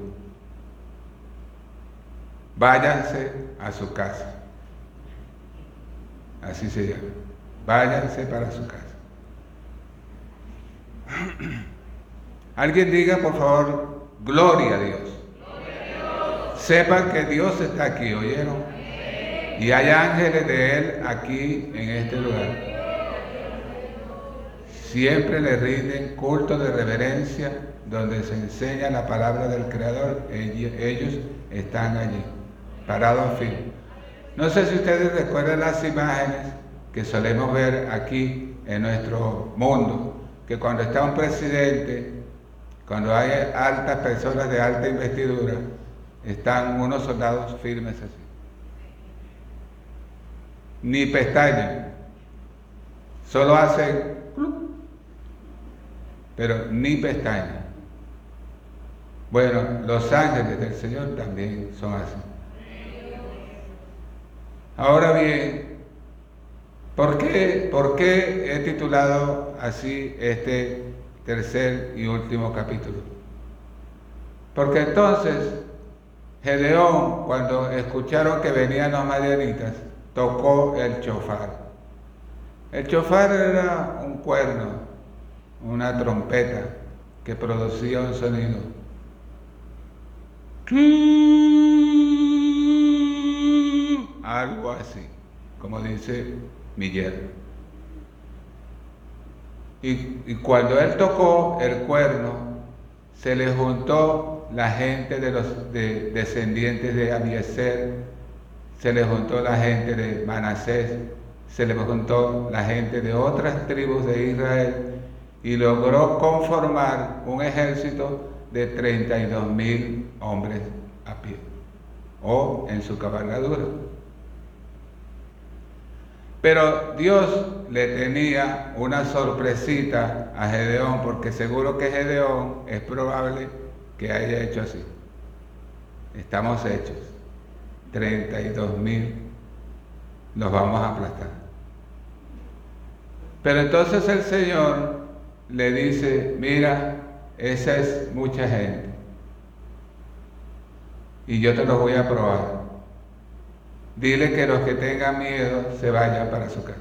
Váyanse a su casa. Así se llama. Váyanse para su casa. *clears throat* Alguien diga, por favor, gloria a Dios. Sepan que Dios está aquí, ¿oyeron? Y hay ángeles de Él aquí en este lugar. siempre le rinden culto de reverencia donde se enseña la palabra del Creador. Ellos están allí, parados firmes. No sé si ustedes recuerdan las imágenes que solemos ver aquí en nuestro mundo, que cuando está un presidente, cuando hay altas personas de alta investidura, están unos soldados firmes así. Ni pestañas, solo hacen pero ni pestañas. Bueno, los ángeles del Señor también son así. Ahora bien, ¿por qué, ¿por qué he titulado así este tercer y último capítulo? Porque entonces Gedeón, cuando escucharon que venían los madianitas, tocó el chofar. El chofar era un cuerno, una trompeta que producía un sonido. Algo así, como dice Y, cuando él tocó el cuerno, se le juntó la gente de los descendientes de Abieser, se le juntó la gente de Manasés, se le juntó la gente de otras tribus de Israel y logró conformar un ejército de 32 mil hombres a pie o en su cabalgadura. Pero Dios le tenía una sorpresita a Gedeón, porque seguro que Gedeón es probable que haya hecho así. Estamos hechos. 32 mil los vamos a aplastar. Pero entonces el Señor le dice, mira, esa es mucha gente. Y yo te lo voy a probar. Dile que los que tengan miedo se vayan para su casa.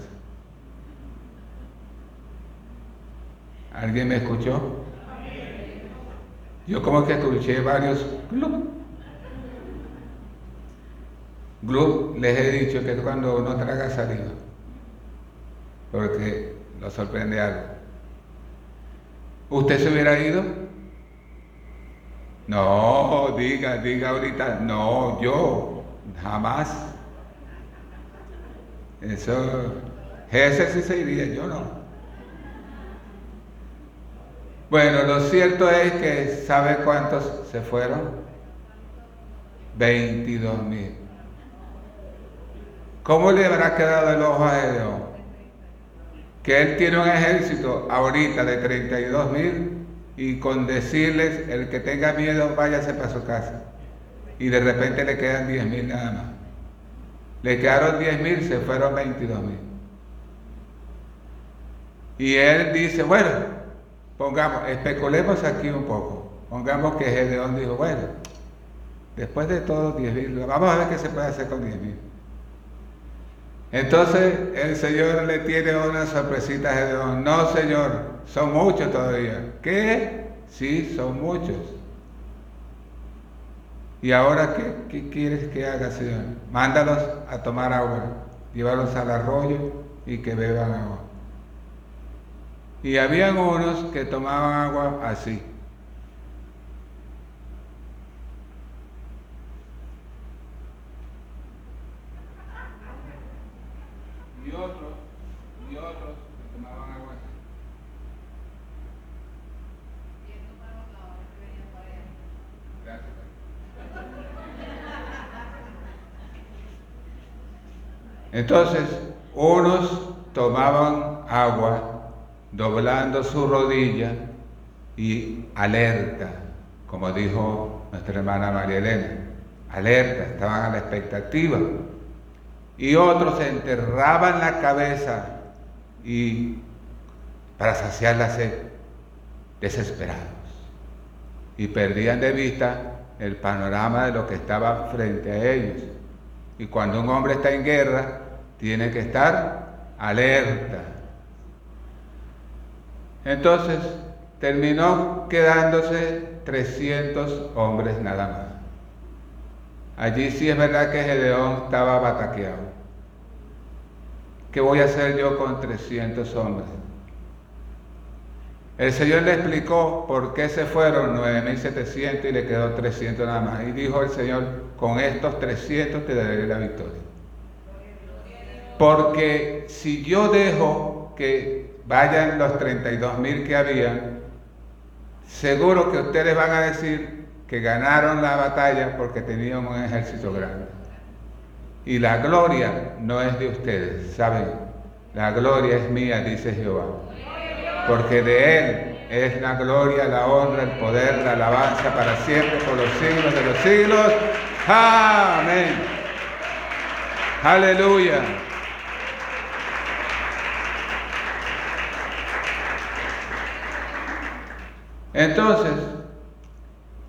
¿Alguien me escuchó? Yo como que escuché varios club. les he dicho que es cuando uno traga saliva, porque lo sorprende algo. ¿Usted se hubiera ido? No, diga, diga ahorita, no, yo, jamás. Eso, ese sí se iría, yo no. Bueno, lo cierto es que, ¿sabe cuántos se fueron? 22 mil. ¿Cómo le habrá quedado el ojo a Gedeón? Que él tiene un ejército ahorita de 32 mil y con decirles, el que tenga miedo, váyase para su casa. Y de repente le quedan 10 mil nada más. Le quedaron 10 mil, se fueron 22 mil. Y él dice, bueno, Pongamos, especulemos aquí un poco. Pongamos que Gedeón dijo, bueno, después de todo 10 mil, vamos a ver qué se puede hacer con 10 mil. Entonces el Señor le tiene una sorpresita a Gedeón. No, Señor, son muchos todavía. ¿Qué? Sí, son muchos. ¿Y ahora qué, quieres que haga, Señor? Mándalos a tomar agua, llévalos al arroyo y que beban agua. Y habían unos que tomaban agua así. Y otros, y otros que tomaban agua así. Gracias. Entonces, unos tomaban agua doblando su rodilla y alerta, como dijo nuestra hermana María Elena, alerta, estaban a la expectativa. Y otros se enterraban la cabeza y para saciar la sed, desesperados. Y perdían de vista el panorama de lo que estaba frente a ellos. Y cuando un hombre está en guerra, tiene que estar alerta, entonces terminó quedándose 300 hombres nada más. Allí sí es verdad que Gedeón estaba bataqueado. ¿Qué voy a hacer yo con 300 hombres? El Señor le explicó por qué se fueron 9.700 y le quedó 300 nada más. Y dijo el Señor, con estos 300 te daré la victoria. Porque si yo dejo que vayan los 32.000 que habían, seguro que ustedes van a decir que ganaron la batalla porque tenían un ejército grande. Y la gloria no es de ustedes, ¿saben? La gloria es mía, dice Jehová porque de Él es la gloria, la honra, el poder, la alabanza para siempre, por los siglos de los siglos. Amén. Aleluya. Entonces,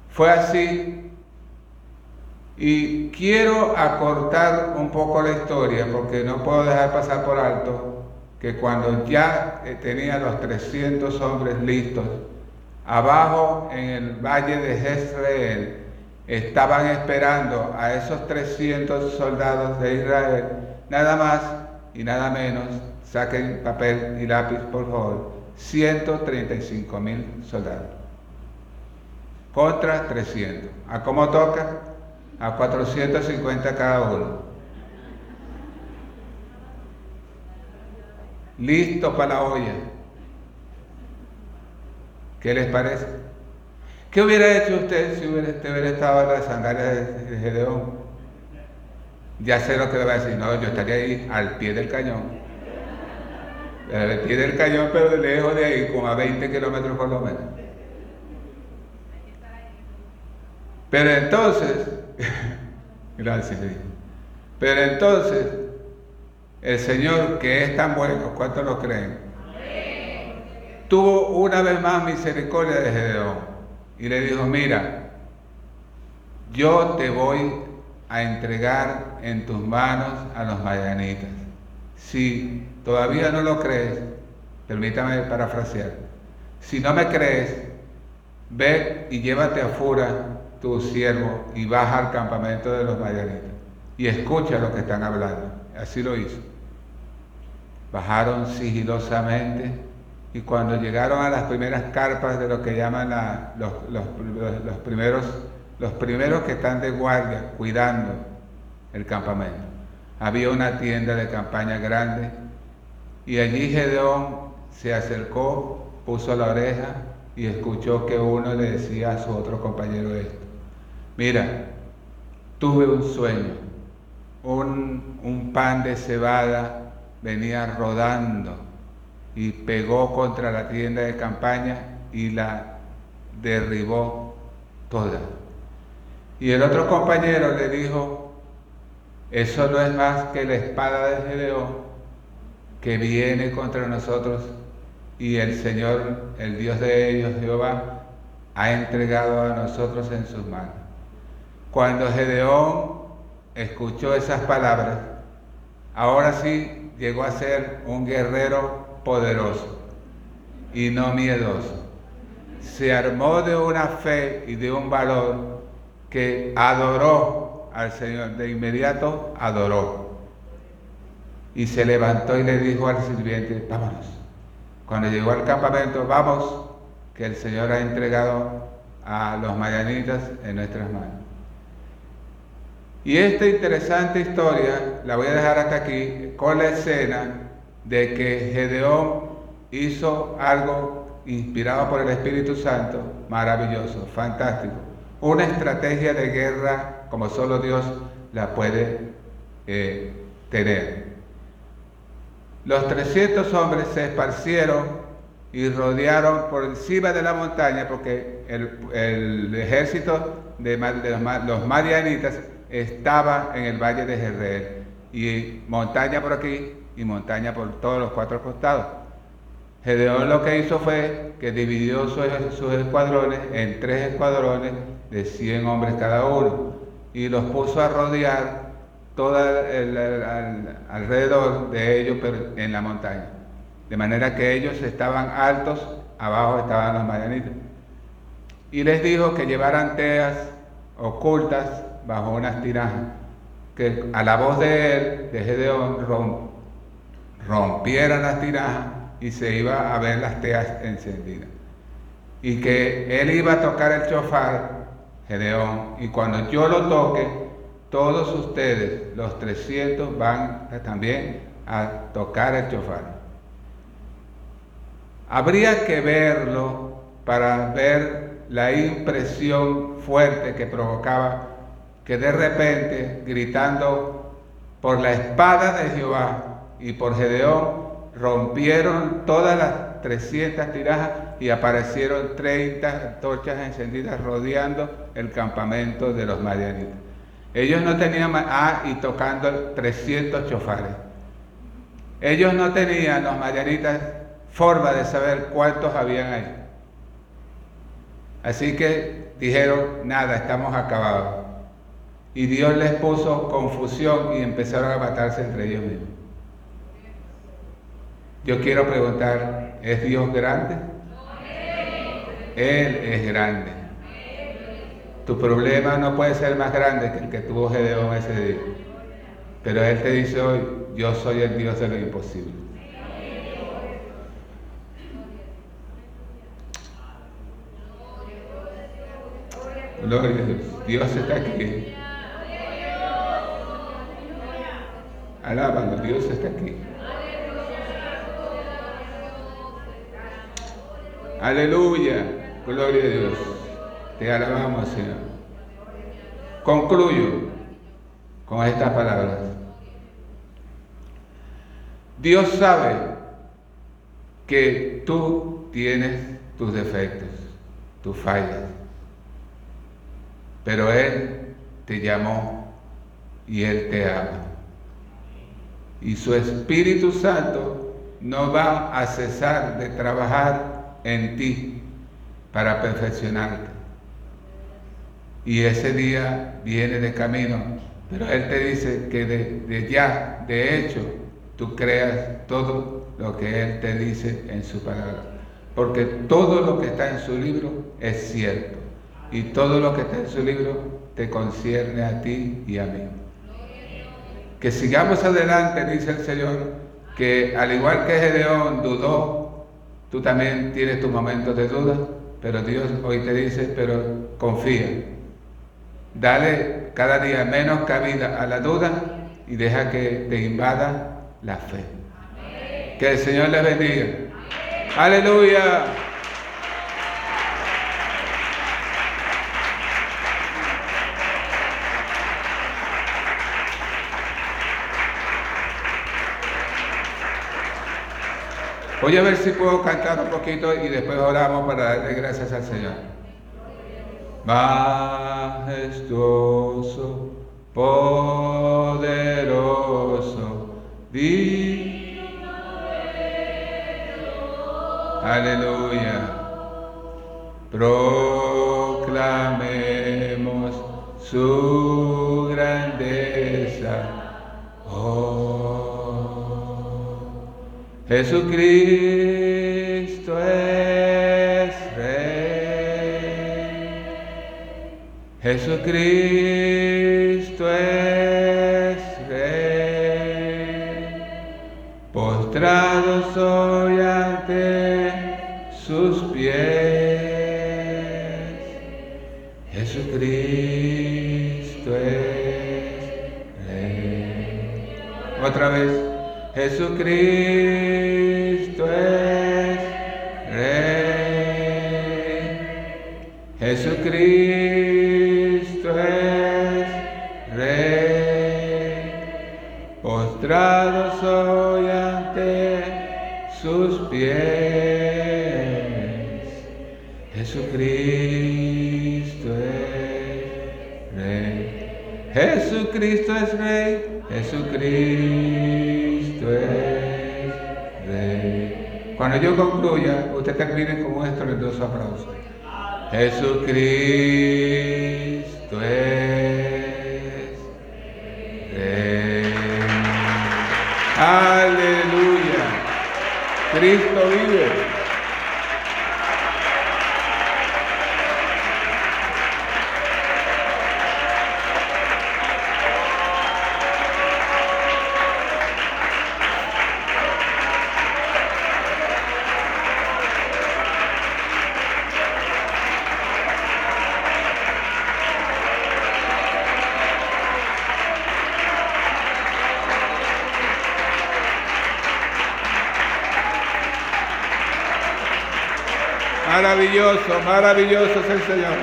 fue así. Y quiero acortar un poco la historia porque no puedo dejar pasar por alto que cuando ya eh, tenía los 300 hombres listos, abajo en el valle de Jezreel, estaban esperando a esos 300 soldados de Israel, nada más y nada menos, saquen papel y lápiz por favor, 135 mil soldados. Contra 300. ¿A cómo toca? A 450 cada uno. listo para la olla. ¿Qué les parece? ¿Qué hubiera hecho usted si hubiera, hubiera estado en la sandalia de Gedeón? Ya sé lo que le va a decir, no, yo estaría ahí al pie del cañón. Al pie del cañón, pero lejos de ahí, como a 20 kilómetros por lo menos. Pero entonces, *laughs* gracias, pero entonces, el Señor, que es tan bueno, ¿cuántos lo creen? Tuvo una vez más misericordia de Gedeón y le dijo, mira, yo te voy a entregar en tus manos a los mayanitas. Si todavía no lo crees, permítame parafrasear, si no me crees, ve y llévate a Fura, tu siervo, y baja al campamento de los mayanitas y escucha lo que están hablando. Así lo hizo. Bajaron sigilosamente y cuando llegaron a las primeras carpas de lo que llaman los, los, primeros, los primeros que están de guardia, cuidando el campamento, había una tienda de campaña grande y allí Gedeón se acercó, puso la oreja y escuchó que uno le decía a su otro compañero esto. Mira, tuve un sueño, un, pan de cebada venía rodando y pegó contra la tienda de campaña y la derribó toda. Y el otro compañero le dijo, eso no es más que la espada de Gedeón que viene contra nosotros y el Señor, el Dios de ellos, Jehová, ha entregado a nosotros en sus manos. Cuando Gedeón escuchó esas palabras, ahora sí llegó a ser un guerrero poderoso y no miedoso. Se armó de una fe y de un valor que adoró al Señor. De inmediato adoró. Y se levantó y le dijo al sirviente, vámonos. Cuando llegó al campamento, vamos, que el Señor ha entregado a los mayanitas en nuestras manos. Y esta interesante historia la voy a dejar hasta aquí con la escena de que Gedeón hizo algo inspirado por el Espíritu Santo, maravilloso, fantástico. Una estrategia de guerra como solo Dios la puede eh, tener. Los 300 hombres se esparcieron y rodearon por encima de la montaña porque el, ejército de, los marianitas estaba en el valle de Jezreel y montaña por aquí y montaña por todos los cuatro costados. Gedeón lo que hizo fue que dividió sus, escuadrones en tres escuadrones de 100 hombres cada uno y los puso a rodear todo alrededor de ellos en la montaña. De manera que ellos estaban altos, abajo estaban los mayanitas. Y les dijo que llevaran teas ocultas bajo unas tirajas, que a la voz de él, de Gedeón, rompieran las tirajas y se iba a ver las teas encendidas. y que él iba a tocar el chofar, Gedeón, y cuando yo lo toque, todos ustedes, los 300, van también a tocar el chofar. Habría que verlo para ver la impresión fuerte que provocaba que de repente, gritando por la espada de Jehová y por Gedeón, rompieron todas las 300 tirajas y aparecieron 30 torchas encendidas rodeando el campamento de los madianitas. Ellos no tenían, ah, y tocando 300 chofares. Ellos no tenían, los madianitas, forma de saber cuántos habían ahí. Así que dijeron, nada, estamos acabados. Y Dios les puso confusión y empezaron a matarse entre ellos mismos. Yo quiero preguntar, ¿es Dios grande? Él es grande. Tu problema no puede ser más grande que el que tuvo Gedeón ese día. Pero Él te dice hoy, yo soy el Dios de lo imposible. Gloria a Dios. Dios está aquí. Alábalo, Dios está aquí. Aleluya. Gloria a Dios. Te alabamos, Señor. Concluyo con estas palabras. Dios sabe que tú tienes tus defectos, tus fallas, pero Él te llamó y Él te ama. Y su Espíritu Santo no va a cesar de trabajar en ti para perfeccionarte. Y ese día viene de camino, pero Él te dice que de, ya, de hecho, tú creas todo lo que Él te dice en su palabra. Porque todo lo que está en su libro es cierto. Y todo lo que está en su libro te concierne a ti y a mí. Que sigamos adelante, dice el Señor, que al igual que Gedeón dudó, tú también tienes tus momentos de duda, pero Dios hoy te dice, pero confía. Dale cada día menos cabida a la duda y deja que te invada la fe. Que el Señor les bendiga. Aleluya. Voy a ver si puedo cantar un poquito y después oramos para darle gracias al Señor. Majestuoso, poderoso, divino. Aleluya. Proclamemos su grandeza. Oh. Jesucristo es Rey. Jesucristo es Rey. Postrado soy ante sus pies. Jesucristo es Rey. Otra vez. Jesucristo Jesucristo es Rey. Jesucristo es Rey. Cuando yo concluya, usted termine con un estruendoso aplauso. Jesucristo es Rey. Aleluya. Cristo vive. Maravilloso, es el Señor.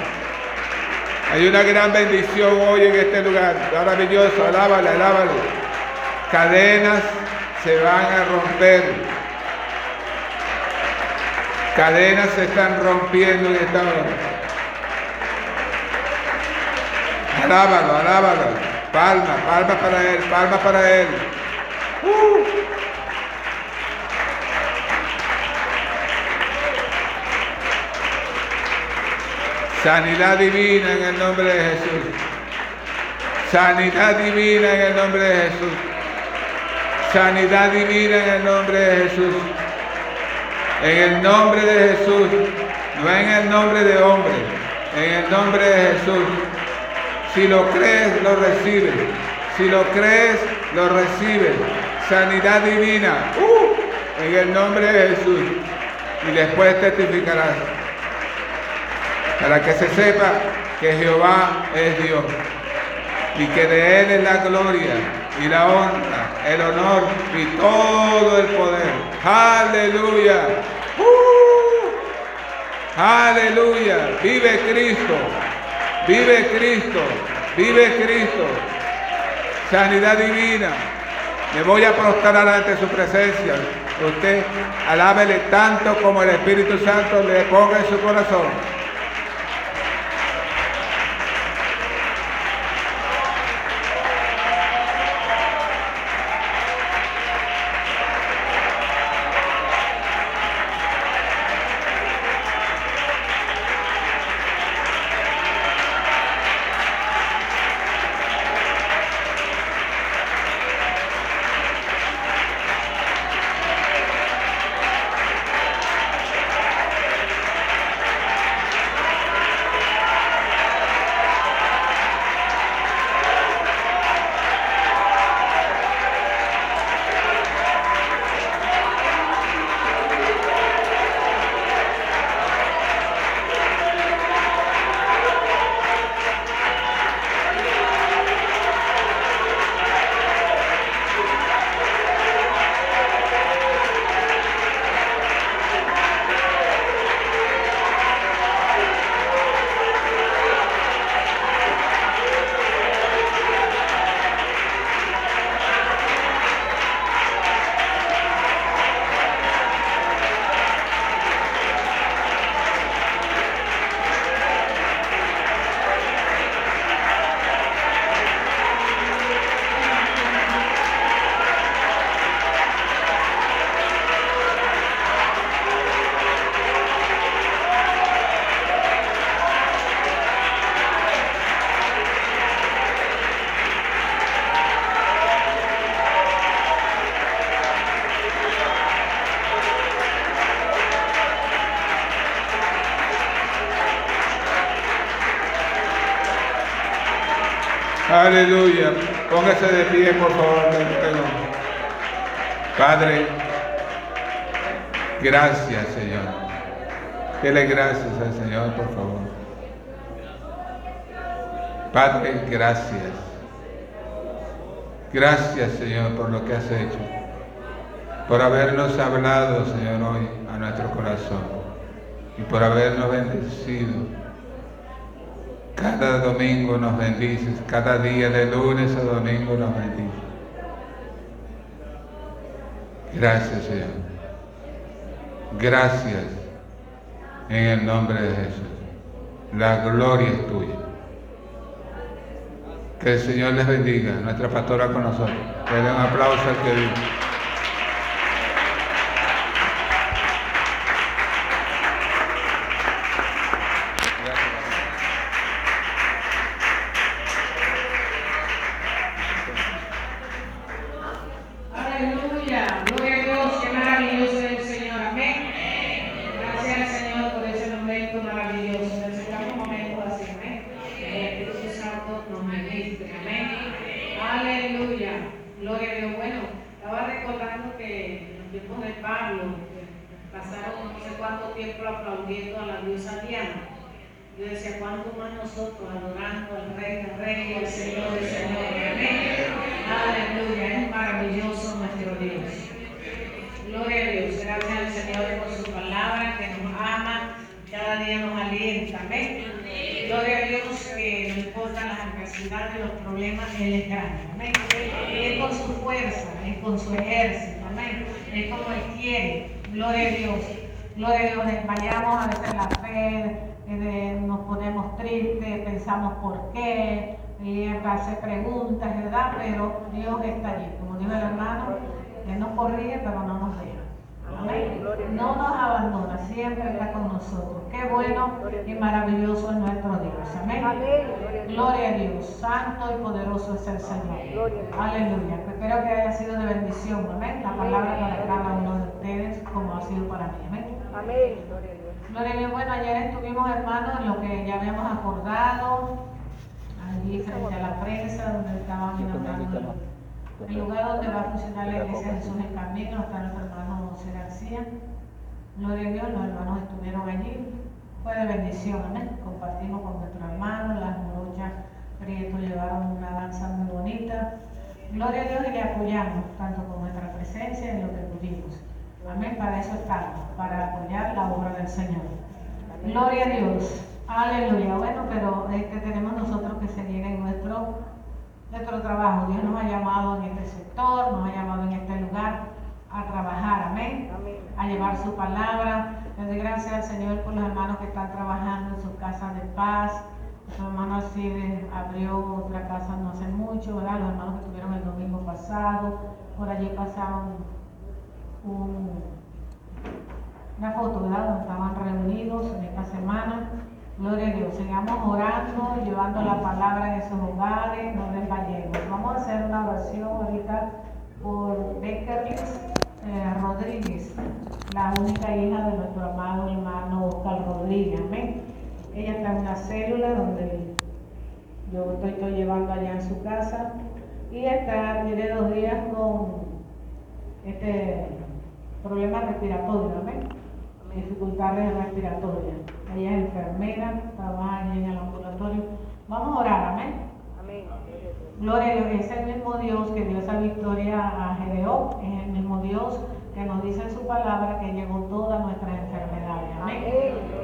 Hay una gran bendición hoy en este lugar. Maravilloso, alábale, alábale. Cadenas se van a romper. Cadenas se están rompiendo en esta hora. Alábalo, alábalo. Palma, palma para él, palma para él. Uh. Sanidad divina en el nombre de Jesús. Sanidad divina en el nombre de Jesús. Sanidad divina en el nombre de Jesús. En el nombre de Jesús. No en el nombre de hombre. En el nombre de Jesús. Si lo crees, lo recibes. Si lo crees, lo recibes. Sanidad divina. Uh, en el nombre de Jesús. Y después testificarás para que se sepa que Jehová es Dios y que de Él es la gloria y la honra, el honor y todo el poder. Aleluya. ¡Uh! Aleluya. Vive Cristo. Vive Cristo. Vive Cristo. Sanidad divina. Me voy a prostrar ante su presencia. Usted alábele tanto como el Espíritu Santo le ponga en su corazón. De pie, por favor. Padre, gracias, Señor. Dele gracias al Señor, por favor. Padre, gracias. Gracias, Señor, por lo que has hecho. Por habernos hablado, Señor, hoy a nuestro corazón. Y por habernos bendecido cada domingo nos bendices, cada día de lunes a domingo nos bendices. Gracias, Señor. Gracias en el nombre de Jesús. La gloria es tuya. Que el Señor les bendiga. Nuestra pastora con nosotros. Denle un aplauso al que vive. Santo y poderoso es el Señor. Aleluya. Espero que haya sido de bendición. Amén. La palabra para cada uno de ustedes como ha sido para mí. Amén. Amén. Gloria a Dios. Bueno, ayer estuvimos, hermanos, en lo que ya habíamos acordado, allí frente a la prensa, donde estaban inaugurando el lugar donde va a funcionar la iglesia Jesús en Camino, está nuestro hermano José García. Gloria a Dios, los hermanos estuvieron allí. Fue de bendición, amén. Compartimos con nuestros hermanos, Gloria a Dios y le apoyamos, tanto con nuestra presencia en lo que pudimos. Amén, para eso estamos, para apoyar la obra del Señor. Gloria a Dios. Aleluya. Bueno, pero este, tenemos nosotros que seguir en nuestro, nuestro trabajo. Dios nos ha llamado en este sector, nos ha llamado en este lugar a trabajar. Amén. Amén. A llevar su palabra. Le doy gracias al Señor por los hermanos que están trabajando en sus casas de paz. Nuestro hermano Alcides abrió otra casa no hace mucho, ¿verdad? Los hermanos que estuvieron el domingo pasado. Por allí pasaron un- una foto, ¿verdad? Donde estaban reunidos en esta semana. Gloria a Dios. Sigamos orando, llevando la palabra en esos hogares, no desmayemos. Vamos a hacer una oración ahorita por Beckerlis eh, Rodríguez, la única hija de nuestro amado hermano Oscar Rodríguez. Amén. Ella está en una célula donde yo estoy, estoy llevando allá en su casa y está, tiene dos días con este problema respiratorio, amén. Dificultades respiratorias. Ella es enfermera, trabaja en el ambulatorio. Vamos a orar, amén. Amén. Gloria a Dios, es el mismo Dios que dio esa victoria a Gedeón, es el mismo Dios que nos dice en su palabra que llevó todas nuestras enfermedades. Amén.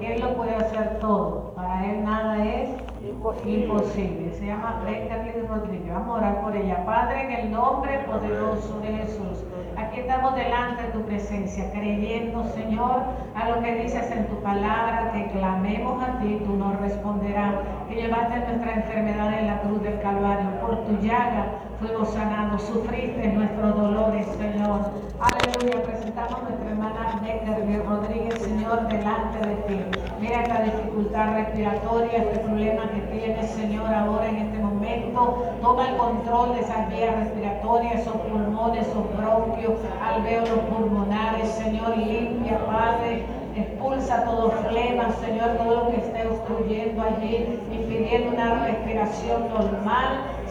Que Él lo puede hacer todo. Para Él nada es Imposible. imposible. Se llama Beckerly Rodríguez. Vamos a orar por ella. Padre, en el nombre poderoso de Jesús. Aquí estamos delante de tu presencia, creyendo, Señor, a lo que dices en tu palabra, que clamemos a ti, tú nos responderás, que llevaste nuestra enfermedad en la cruz del Calvario, por tu llaga fuimos sanados, sufriste nuestros dolores, Señor. Aleluya, presentamos a nuestra hermana Becker Rodríguez, Señor, delante de ti. Mira esta dificultad respiratoria, este problema que tiene, Señor, ahora en este momento. Toma el control de esas vías respiratorias, esos pulmones, esos bronquios, alveolos pulmonares, Señor, limpia, Padre. Expulsa todo flema, Señor, todo lo que esté obstruyendo allí, impidiendo una respiración normal.